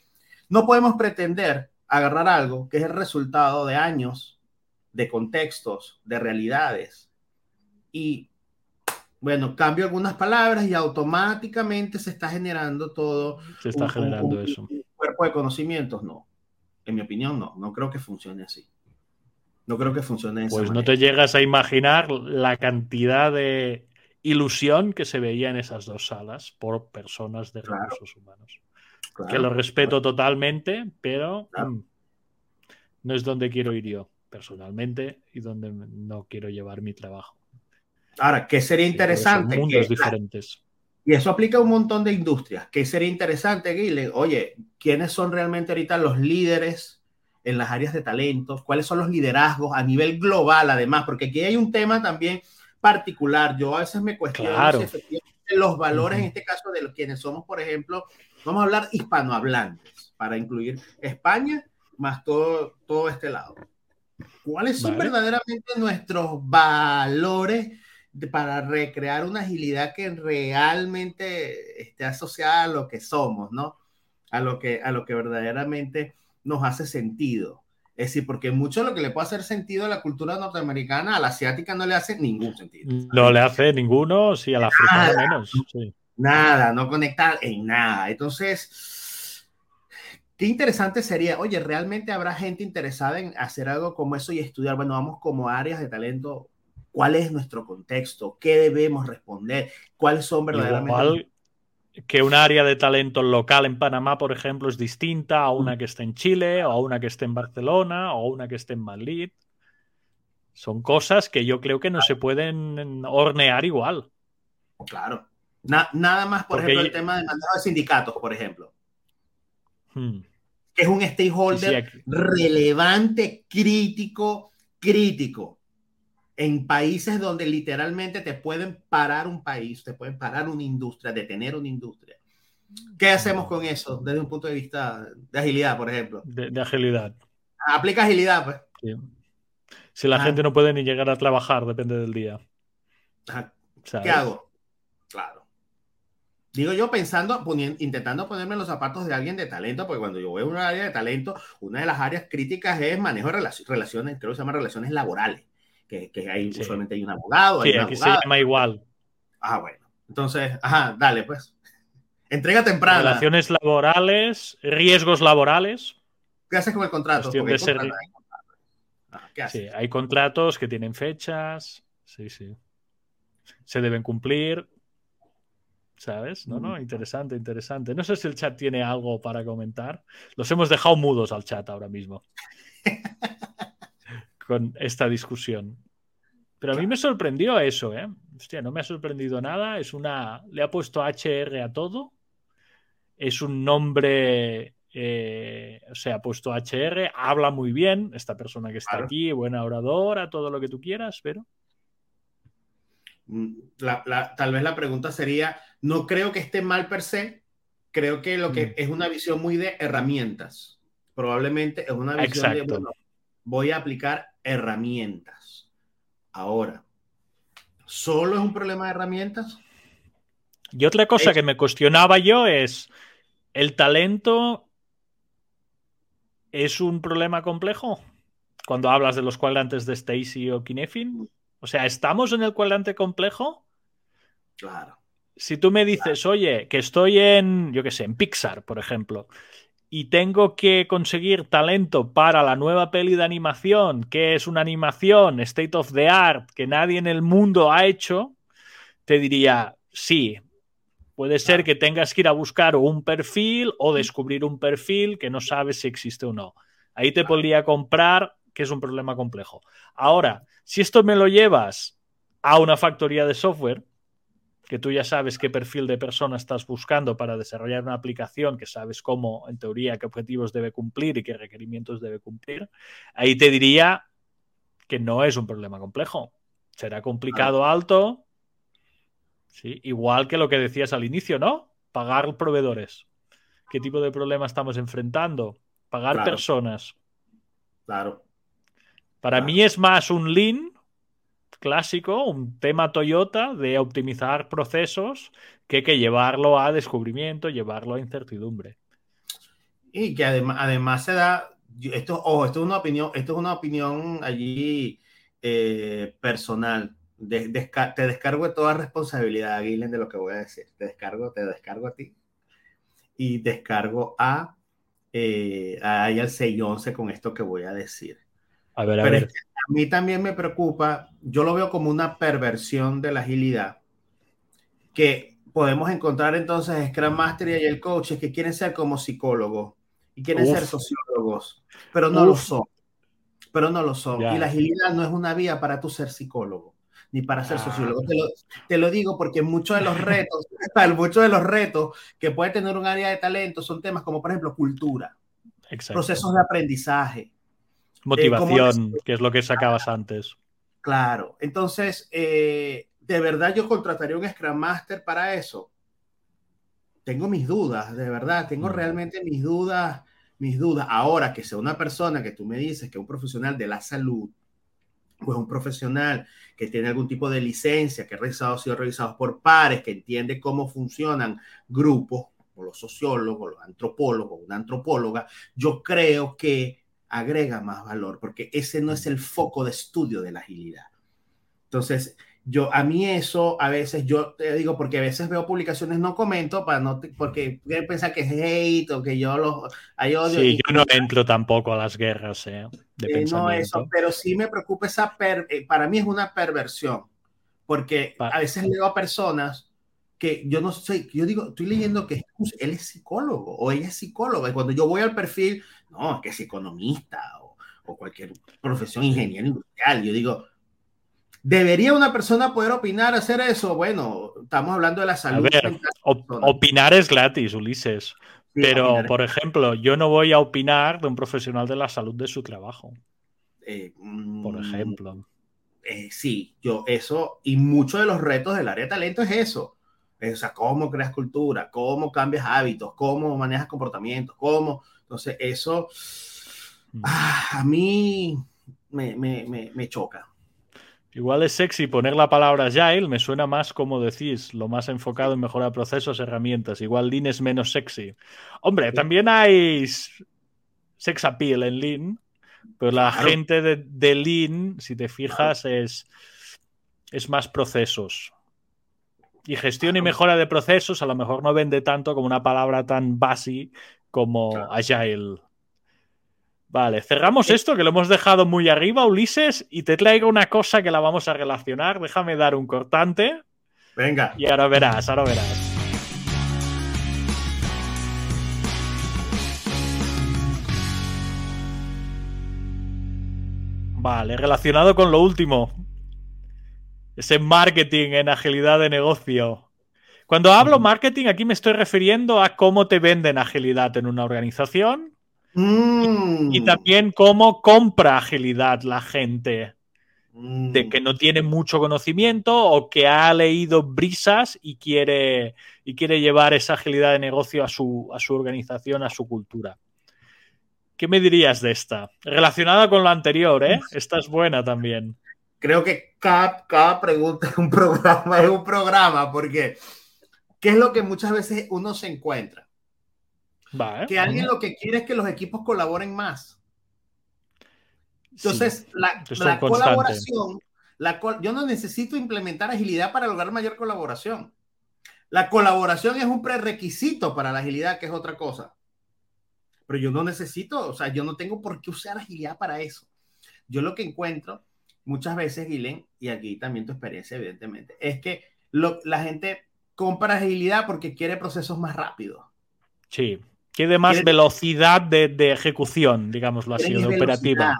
no podemos pretender agarrar algo que es el resultado de años, de contextos, de realidades, y bueno, cambio algunas palabras y automáticamente se está generando todo. Se está generando eso. cuerpo de conocimientos, no. En mi opinión, no. No creo que funcione así. No creo que funcione así. Pues no te llegas a imaginar la cantidad de ilusión que se veía en esas dos salas por personas de recursos humanos. que lo respeto totalmente, pero mm, no es donde quiero ir yo personalmente y donde no quiero llevar mi trabajo. Ahora, ¿qué sería interesante? mundos diferentes. Y eso aplica a un montón de industrias. ¿Qué sería interesante, Guile? Oye, ¿quiénes son realmente ahorita los líderes en las áreas de talento? ¿Cuáles son los liderazgos a nivel global, además? Porque aquí hay un tema también particular. Yo a veces me cuestiono los valores, en este caso, de los quienes somos, por ejemplo, vamos a hablar hispanohablantes, para incluir España más todo, todo este lado. ¿Cuáles son verdaderamente nuestros valores para recrear una agilidad que realmente esté asociada a lo que somos, ¿no? A lo que, a lo que verdaderamente nos hace sentido. Es decir, porque mucho lo que le puede hacer sentido a la cultura norteamericana, a la asiática no le hace ningún sentido. No le hace ninguno, sí, a la africana menos. Nada, no conectar en nada. Entonces, qué interesante sería, oye, ¿realmente habrá gente interesada en hacer algo como eso y estudiar? Bueno, vamos como áreas de talento cuál es nuestro contexto, qué debemos responder, cuáles son verdaderamente... que un área de talento local en Panamá, por ejemplo, es distinta a una mm. que esté en Chile, o a una que esté en Barcelona, o a una que esté en Madrid. Son cosas que yo creo que no se pueden hornear igual. Claro. nada más, por ejemplo, el tema de mandado de sindicatos, por ejemplo. Hmm. Es un stakeholder relevante, crítico, crítico en países donde literalmente te pueden parar un país, te pueden parar una industria, detener una industria. ¿Qué hacemos con eso desde un punto de vista de agilidad, por ejemplo? De, agilidad. Aplica agilidad, pues. Si la gente no puede ni llegar a trabajar, depende del día. ¿Qué hago? Claro. Digo yo pensando, intentando ponerme los zapatos de alguien de talento, porque cuando yo veo una área de talento, una de las áreas críticas es manejo de relaciones, creo que se llama relaciones laborales, que, que ahí usualmente hay un abogado. Sí, aquí se llama igual. Ah, bueno. Entonces, ajá, dale, pues. Entrega temprana. Relaciones laborales, riesgos laborales. ¿Qué haces con el contrato? Ah, sí, hay contratos que tienen fechas. Sí, sí. Se deben cumplir. ¿Sabes? No, no, interesante, interesante. No sé si el chat tiene algo para comentar. Los hemos dejado mudos al chat ahora mismo. con esta discusión. Pero a mí me sorprendió eso, ¿eh? Hostia, no me ha sorprendido nada. Es una. Le ha puesto HR a todo. Es un nombre. Eh, o sea, ha puesto HR. Habla muy bien. Esta persona que está aquí, buena oradora, todo lo que tú quieras, pero. Mm, tal vez la pregunta sería: no creo que esté mal per se. Creo que lo que mm. es una visión muy de herramientas. Probablemente es una visión de. Bueno, voy a aplicar herramientas Ahora, ¿solo es un problema de herramientas? Y otra cosa que me cuestionaba yo es, ¿el talento es un problema complejo? Cuando hablas de los cuadrantes de Stacy o Kinefin. O sea, ¿estamos en el cuadrante complejo? Claro. Si tú me dices, oye, que estoy en, yo qué sé, en Pixar, por ejemplo, y tengo que conseguir talento para la nueva peli de animación, que es una animación state of the art que nadie en el mundo ha hecho, te diría, sí, puede ser que tengas que ir a buscar un perfil o descubrir un perfil que no sabes si existe o no. Ahí te podría comprar que es un problema complejo. Ahora, si esto me lo llevas a una factoría de software, que tú ya sabes qué perfil de persona estás buscando para desarrollar una aplicación, que sabes cómo, en teoría, qué objetivos debe cumplir y qué requerimientos debe cumplir, ahí te diría que no es un problema complejo. Será complicado alto, ¿sí? igual que lo que decías al inicio, ¿no? Pagar proveedores. ¿Qué tipo de problema estamos enfrentando? Pagar personas. Claro. Para mí es más un lean clásico, un tema Toyota de optimizar procesos que que llevarlo a descubrimiento, llevarlo a incertidumbre. Y que además, además se da, esto, ojo, esto es una opinión, esto es una opinión allí eh, personal. te descargo de toda responsabilidad, Guilén, de lo que voy a decir. Te descargo, te descargo a ti y descargo a, eh, a, al 611 con esto que voy a decir. A ver, a ver a mí también me preocupa, yo lo veo como una perversión de la agilidad, que podemos encontrar entonces Scrum Master y el coaches que quieren ser como psicólogos y quieren ser sociólogos, pero no lo son. Pero no lo son. Y la agilidad no es una vía para tú ser psicólogo ni para ser ah. sociólogo. Te lo, digo porque muchos de los retos, muchos de los retos que puede tener un área de talento son temas como, por ejemplo, cultura, procesos de aprendizaje, Motivación, que es lo que sacabas antes. Claro, entonces, eh, ¿de verdad yo contrataría un Scrum Master para eso? Tengo mis dudas, de verdad, tengo mm. realmente mis dudas, mis dudas. Ahora que sea una persona que tú me dices que es un profesional de la salud, pues un profesional que tiene algún tipo de licencia, que ha revisado, sido revisado por pares, que entiende cómo funcionan grupos, o los sociólogos, los antropólogos, una antropóloga, yo creo que agrega más valor, porque ese no es el foco de estudio de la agilidad. Entonces, yo, a mí eso, a veces, yo te digo, porque a veces veo publicaciones, no comento, para no, porque pensar que es hate o que yo los, hay odio. Sí, yo no entro tampoco a las guerras, eh, eh no eso, pero sí me preocupa esa, eh, para mí es una perversión, porque a veces leo a personas que yo no sé, yo digo, estoy leyendo que él es psicólogo o ella es psicóloga, y cuando yo voy al perfil, no, que es economista o, cualquier profesión ingeniero industrial, yo digo, ¿debería una persona poder opinar, hacer eso? Bueno, estamos hablando de la salud. A ver, opinar es gratis, Ulises. pero, por ejemplo, yo no voy a opinar de un profesional de la salud de su trabajo. Eh, por mm, ejemplo. Eh, sí, yo eso, y muchos de los retos del área de talento es eso o sea, cómo creas cultura, cómo cambias hábitos, cómo manejas comportamientos, cómo. Entonces, eso mm. ah, a mí me, me, me, choca. Igual es sexy poner la palabra agile, me suena más como decís, lo más enfocado en mejorar procesos, herramientas. Igual Lean es menos sexy. Hombre, también hay sex appeal en Lean, pero la gente de, de, Lean, si te fijas, es, es más procesos. Y gestión y mejora de procesos a lo mejor no vende tanto como una palabra tan básica como agile. Vale, cerramos esto que lo hemos dejado muy arriba, Ulises, y te traigo una cosa que la vamos a relacionar. Déjame dar un cortante. Venga. Y ahora verás, ahora verás. Vale, relacionado con lo último. Ese marketing en agilidad de negocio. Cuando hablo marketing, aquí me estoy refiriendo a cómo te venden agilidad en una organización Mm. Y, también cómo compra agilidad la gente. De que no tiene mucho conocimiento o que ha leído brisas y quiere, y quiere llevar esa agilidad de negocio a su, a su organización, a su cultura. ¿Qué me dirías de esta? Relacionada con la anterior, ¿eh? Esta es buena también. Creo que cada, cada pregunta es un programa, es un programa, porque ¿qué es lo que muchas veces uno se encuentra? que alguien lo que quiere es que los equipos colaboren más. Entonces, la, colaboración, la, yo no necesito implementar agilidad para lograr mayor colaboración. La colaboración es un prerequisito para la agilidad, que es otra cosa. Pero yo no necesito, o sea, yo no tengo por qué usar agilidad para eso. Yo lo que encuentro muchas veces, Guilén, y aquí también tu experiencia, evidentemente, es que la gente compra agilidad porque quiere procesos más rápidos. Sí. Quiere más velocidad de, ejecución, digámoslo así, de operativa.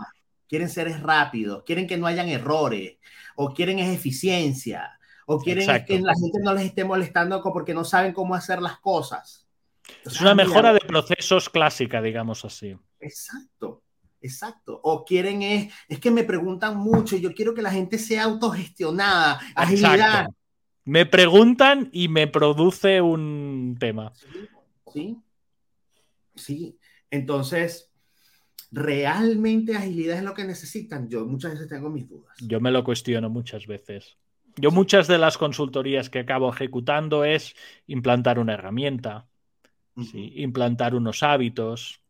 Quieren ser rápidos, quieren que no hayan errores, o quieren es eficiencia, o quieren que la gente no les esté molestando porque no saben cómo hacer las cosas. Es una mejora de procesos clásica, digamos así. Exacto, exacto. O quieren es, es que me preguntan mucho, yo quiero que la gente sea autogestionada, agilidad. Me preguntan y me produce un tema. sí. ¿sí? Entonces, ¿realmente agilidad es lo que necesitan? Yo muchas veces tengo mis dudas. Yo me lo cuestiono muchas veces. Yo muchas de las consultorías que acabo ejecutando es implantar una herramienta, implantar unos hábitos,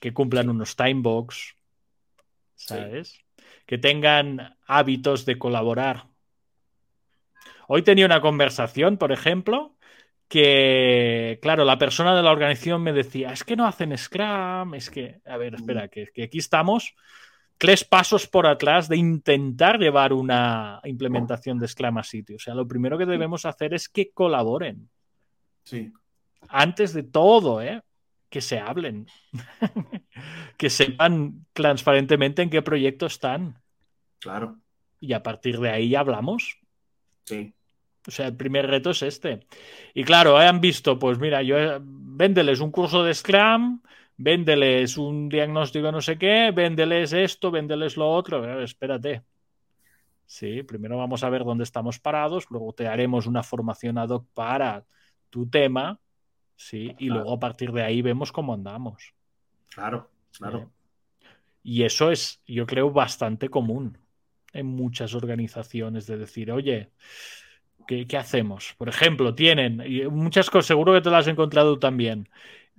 que cumplan unos timebox, ¿sabes? Que tengan hábitos de colaborar. Hoy tenía una conversación, por ejemplo, que, claro, la persona de la organización me decía, es que no hacen Scrum, es que, a ver, espera, que, aquí estamos tres pasos por atrás de intentar llevar una implementación de Scrum a sitio. O sea, lo primero que debemos hacer es que colaboren. Sí. Antes de todo, ¿eh? Que se hablen. que sepan transparentemente en qué proyecto están. Claro. Y a partir de ahí hablamos. Sí. O sea, el primer reto es este. Y claro, han visto, pues mira, yo véndeles un curso de Scrum, véndeles un diagnóstico no sé qué, véndeles esto, véndeles lo otro. espérate. Sí, primero vamos a ver dónde estamos parados, luego te haremos una formación ad hoc para tu tema, sí, y luego a partir de ahí vemos cómo andamos. Claro, claro. Y eso es, yo creo, bastante común en muchas organizaciones de decir, oye, ¿Qué, hacemos? Por ejemplo, tienen, y muchas cosas, seguro que te las has encontrado también,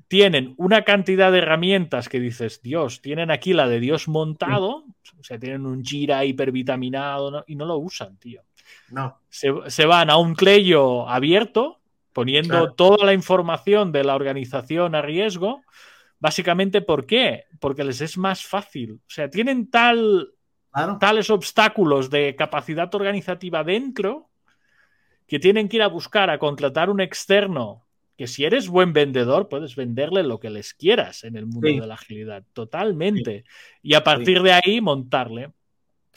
tienen una cantidad de herramientas que dices, Dios, tienen aquí la de Dios montado, o sea, tienen un gira hipervitaminado y no lo usan, tío. No. Se, van a un Cleyo abierto, poniendo toda la información de la organización a riesgo. Básicamente, ¿por qué? Porque les es más fácil. O sea, tienen tal, tales obstáculos de capacidad organizativa dentro que tienen que ir a buscar, a contratar un externo, que si eres buen vendedor, puedes venderle lo que les quieras en el mundo de la agilidad, totalmente. Y a partir de ahí montarle.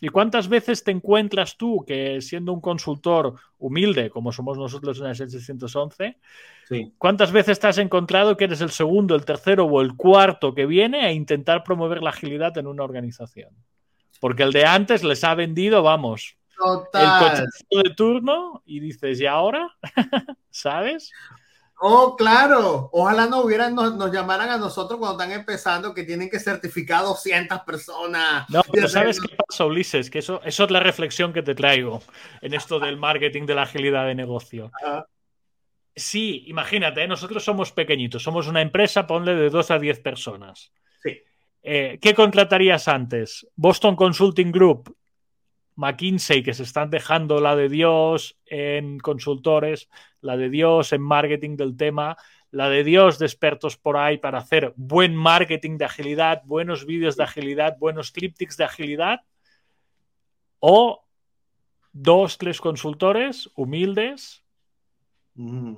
¿Y cuántas veces te encuentras tú que siendo un consultor humilde, como somos nosotros en el 611, cuántas veces te has encontrado que eres el segundo, el tercero o el cuarto que viene a intentar promover la agilidad en una organización? Porque el de antes les ha vendido, vamos, el coche de turno y dices, ¿y ahora? ¿Sabes? Oh, claro. Ojalá no hubieran, nos, llamaran a nosotros cuando están empezando que tienen que certificar 200 personas. No, pero ¿sabes qué pasa, Ulises? Que eso, eso es la reflexión que te traigo en esto del marketing de la agilidad de negocio. Sí, imagínate, ¿eh? nosotros somos pequeñitos, somos una empresa, ponle de 2 a 10 personas. Sí. Eh, ¿Qué contratarías antes? Boston Consulting Group, McKinsey, que se están dejando la de Dios en consultores, la de Dios en marketing del tema, la de Dios de expertos por ahí para hacer buen marketing de agilidad, buenos vídeos de agilidad, buenos críptics de agilidad, o dos, tres consultores humildes, mm.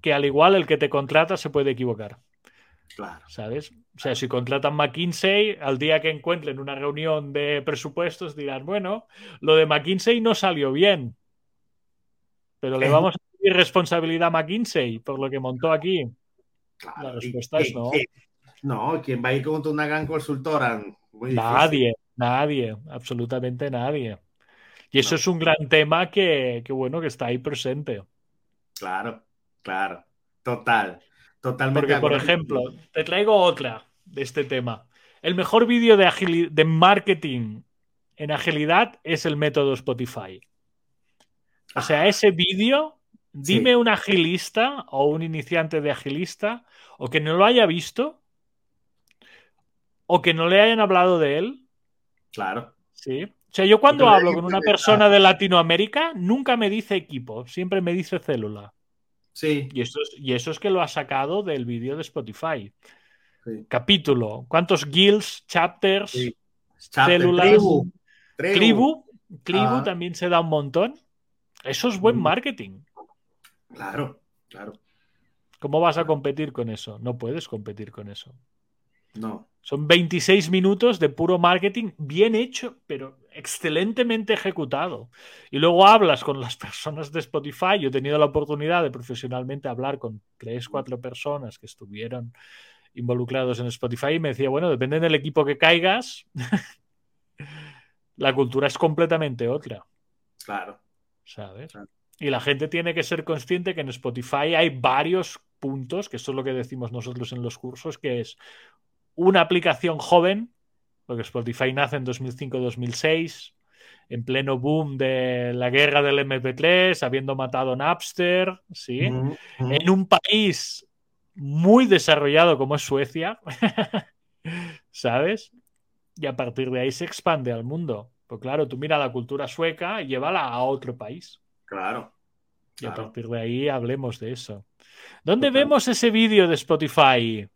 que al igual el que te contrata se puede equivocar. Claro. ¿Sabes? O sea, si contratan McKinsey, al día que encuentren una reunión de presupuestos dirán, bueno, lo de McKinsey no salió bien, pero le vamos a pedir responsabilidad a McKinsey por lo que montó aquí. La respuesta es no. No, ¿quién va a ir contra una gran consultora? nadie, nadie, absolutamente nadie. Y eso es un gran tema que, que, bueno, que está ahí presente. Claro, claro, total. Totalmente. Porque, por ejemplo, te traigo otra de este tema. El mejor vídeo de, de marketing en agilidad es el método Spotify. O sea, ah. ese vídeo, dime un agilista o un iniciante de agilista, o que no lo haya visto, o que no le hayan hablado de él. Claro. Sí. O sea, yo cuando hablo con una persona de Latinoamérica, nunca me dice equipo, siempre me dice célula. Sí. Y eso, es, y eso es que lo ha sacado del vídeo de Spotify. Capítulo. ¿Cuántos guilds, chapters, células? Tribu. Tribu, también se da un montón. Eso es buen marketing. Claro, claro. ¿Cómo vas a competir con eso? No puedes competir con eso. No. Son 26 minutos de puro marketing bien hecho, pero excelentemente ejecutado. Y luego hablas con las personas de Spotify. Yo he tenido la oportunidad de profesionalmente hablar con tres, cuatro personas que estuvieron involucrados en Spotify y me decía, bueno, depende del equipo que caigas, la cultura es completamente otra. Claro. ¿Sabes? Y la gente tiene que ser consciente que en Spotify hay varios puntos, que eso es lo que decimos nosotros en los cursos, que es una aplicación joven, porque Spotify nace en 2005-2006, en pleno boom de la guerra del MP3, habiendo matado Napster, ¿sí? En un país muy desarrollado como es Suecia, ¿sabes? Y a partir de ahí se expande al mundo. Pues claro, tú mira la cultura sueca y llévala a otro país. Claro. Y a partir de ahí hablemos de eso. ¿Dónde vemos ese vídeo de Spotify?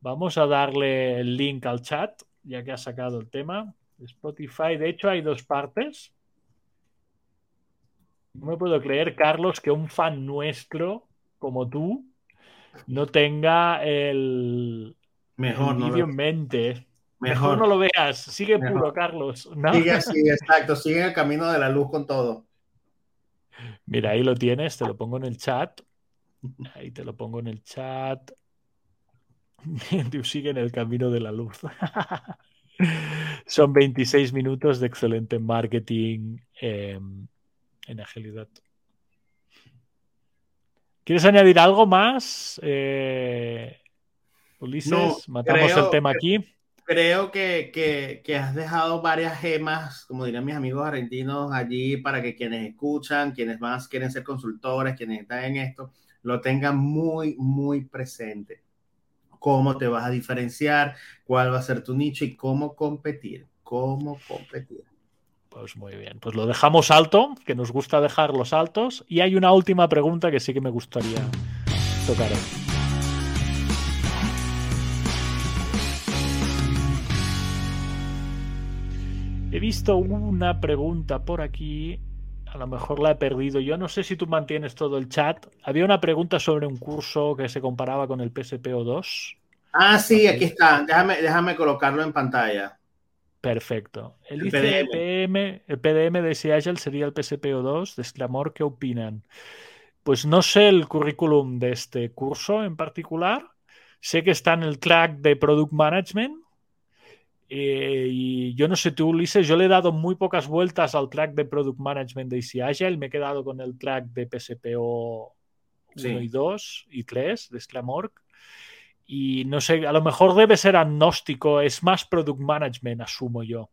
Vamos a darle el link al chat, ya que ha sacado el tema. Spotify, de hecho, hay dos partes. No me puedo creer, Carlos, que un fan nuestro como tú no tenga el, Mejor vídeo en mente. Mejor. no lo veas. Sigue puro, Carlos. Sigue así, exacto. Sigue el camino de la luz con todo. Mira, ahí lo tienes. Te lo pongo en el chat. Ahí te lo pongo en el chat. sigue en el camino de la luz. Son 26 minutos de excelente marketing em, en agilidad. ¿Quieres añadir algo más? Eh, Ulises, matamos el tema aquí. Creo que, que, has dejado varias gemas, como dirían mis amigos argentinos, allí para que quienes escuchan, quienes más quieren ser consultores, quienes están en esto, lo tengan muy, muy presente cómo te vas a diferenciar, cuál va a ser tu nicho y cómo competir, cómo competir. Pues muy bien, pues lo dejamos alto, que nos gusta dejar los altos. Y hay una última pregunta que sí que me gustaría tocar. He visto una pregunta por aquí, a lo mejor la he perdido. Yo no sé si tú mantienes todo el chat. Había una pregunta sobre un curso que se comparaba con el PSPO2. Ah, sí, aquí está. Déjame, déjame colocarlo en pantalla. Perfecto. El, PDM. el PDM de Seattle sería el PSPO2 de Exclamor. ¿Qué opinan? Pues no sé el currículum de este curso en particular. Sé que está en el track de Product Management. Eh, y yo no sé tú, Ulises, yo le he dado muy pocas vueltas al track de Product Management de Easy Agile. Me he quedado con el track de PSPO 1 y 2 y 3 de Sclamorg. Y no sé, a lo mejor debe ser agnóstico, es más product management, asumo yo.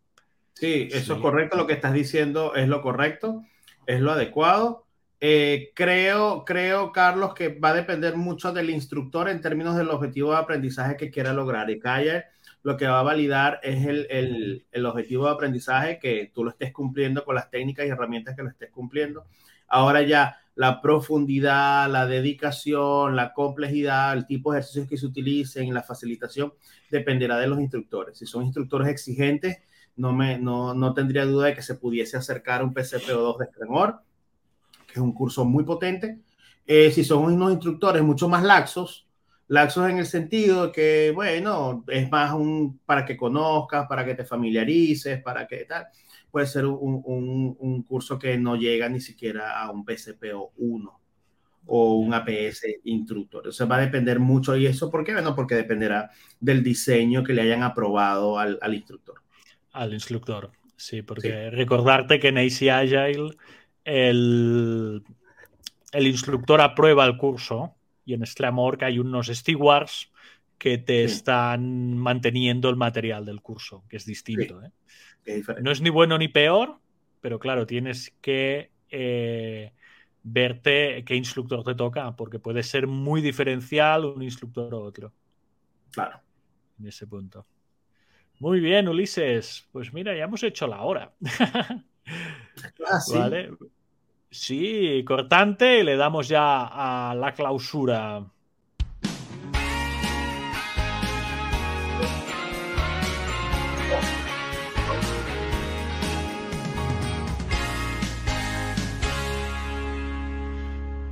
Sí, eso es correcto, lo que estás diciendo es lo correcto, es lo adecuado. Eh, creo, creo, Carlos, que va a depender mucho del instructor en términos del objetivo de aprendizaje que quiera lograr. Y Calle lo que va a validar es el, el, el, objetivo de aprendizaje que tú lo estés cumpliendo con las técnicas y herramientas que lo estés cumpliendo. Ahora ya la profundidad, la dedicación, la complejidad, el tipo de ejercicios que se utilicen, la facilitación, dependerá de los instructores. Si son instructores exigentes, no, me, no, no tendría duda de que se pudiese acercar un PCPO2 de Cremor, que es un curso muy potente. Eh, si son unos instructores mucho más laxos, laxos en el sentido de que, bueno, es más un para que conozcas, para que te familiarices, para que tal. Puede ser un, un, un curso que no llega ni siquiera a un PCPO 1 o un APS instructor. O sea, va a depender mucho. ¿Y eso por qué? Bueno, porque dependerá del diseño que le hayan aprobado al, al instructor. Al instructor, sí, porque sí. recordarte que en AC Agile el, el instructor aprueba el curso y en Sclamorg hay unos stewards que te sí. están manteniendo el material del curso, que es distinto. Sí. ¿eh? No es ni bueno ni peor, pero claro, tienes que eh, verte qué instructor te toca, porque puede ser muy diferencial un instructor u otro. Claro. En ese punto. Muy bien, Ulises. Pues mira, ya hemos hecho la hora. Ah, sí. Vale. Sí, cortante y le damos ya a la clausura.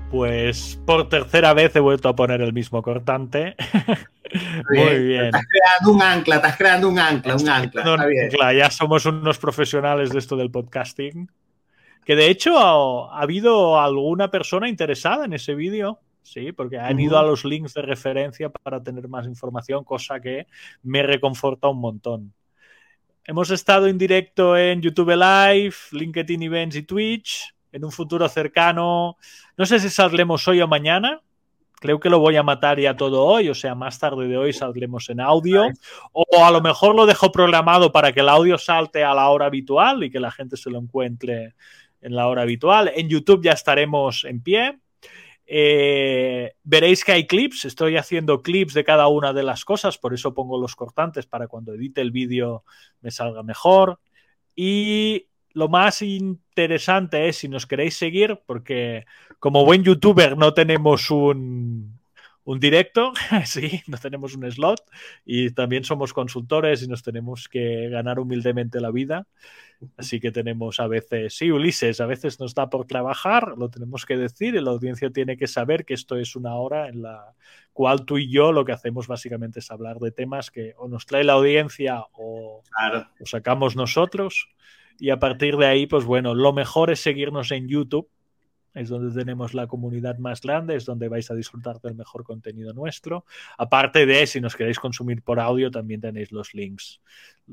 Pues por tercera vez he vuelto a poner el mismo cortante. Muy bien. bien. Estás creando un ancla, estás creando un ancla, un ancla. Está bien. Ancla. Ya somos unos profesionales de esto del podcasting. Que de hecho ha, ha habido alguna persona interesada en ese vídeo. Sí, porque han ido a los links de referencia para tener más información, cosa que me reconforta un montón. Hemos estado en directo en YouTube Live, LinkedIn Events y Twitch. En un futuro cercano, no sé si saldremos hoy o mañana. Creo que lo voy a matar ya todo hoy, o sea, más tarde de hoy saldremos en audio. O a lo mejor lo dejo programado para que el audio salte a la hora habitual y que la gente se lo encuentre en la hora habitual. En YouTube ya estaremos en pie. Eh, veréis que hay clips, estoy haciendo clips de cada una de las cosas, por eso pongo los cortantes para cuando edite el vídeo me salga mejor. Y lo más interesante es si nos queréis seguir, porque como buen youtuber no tenemos un, un directo, sí, no tenemos un slot y también somos consultores y nos tenemos que ganar humildemente la vida. Así que tenemos a veces, sí, Ulises, a veces nos da por trabajar, lo tenemos que decir y la audiencia tiene que saber que esto es una hora en la cual tú y yo lo que hacemos básicamente es hablar de temas que o nos trae la audiencia o, claro. o sacamos nosotros. Y a partir de ahí, pues bueno, lo mejor es seguirnos en YouTube, es donde tenemos la comunidad más grande, es donde vais a disfrutar del mejor contenido nuestro. Aparte de, si nos queréis consumir por audio, también tenéis los links,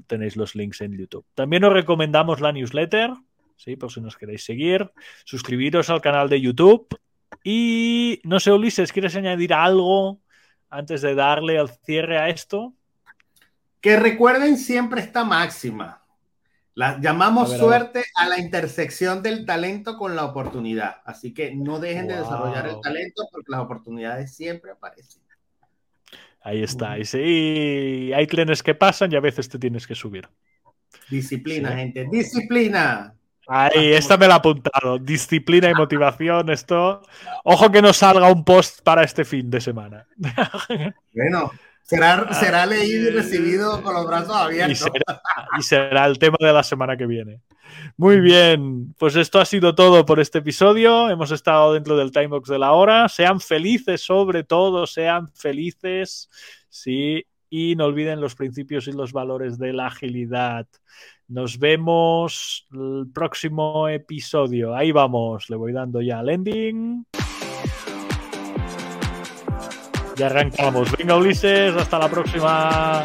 tenéis los links en YouTube. También os recomendamos la newsletter, ¿sí? por si nos queréis seguir, suscribiros al canal de YouTube. Y no sé, Ulises, ¿quieres añadir algo antes de darle al cierre a esto? Que recuerden siempre esta máxima. La llamamos a ver, suerte a, la intersección del talento con la oportunidad. Así que no dejen wow. de desarrollar el talento porque las oportunidades siempre aparecen. Ahí está. Y sí, hay trenes que pasan y a veces te tienes que subir. Disciplina, sí. gente. Disciplina. Ahí, esta me la he apuntado. Disciplina y motivación. Esto. Ojo que no salga un post para este fin de semana. Bueno, Será, será, leído y recibido con los brazos abiertos. Y será, y será, el tema de la semana que viene. Muy bien, pues esto ha sido todo por este episodio. Hemos estado dentro del timebox de la hora. Sean felices, sobre todo, sean felices. Sí, y no olviden los principios y los valores de la agilidad. Nos vemos el próximo episodio. Ahí vamos, le voy dando ya al ending. Ya arrancamos. Venga, Ulises, hasta la próxima.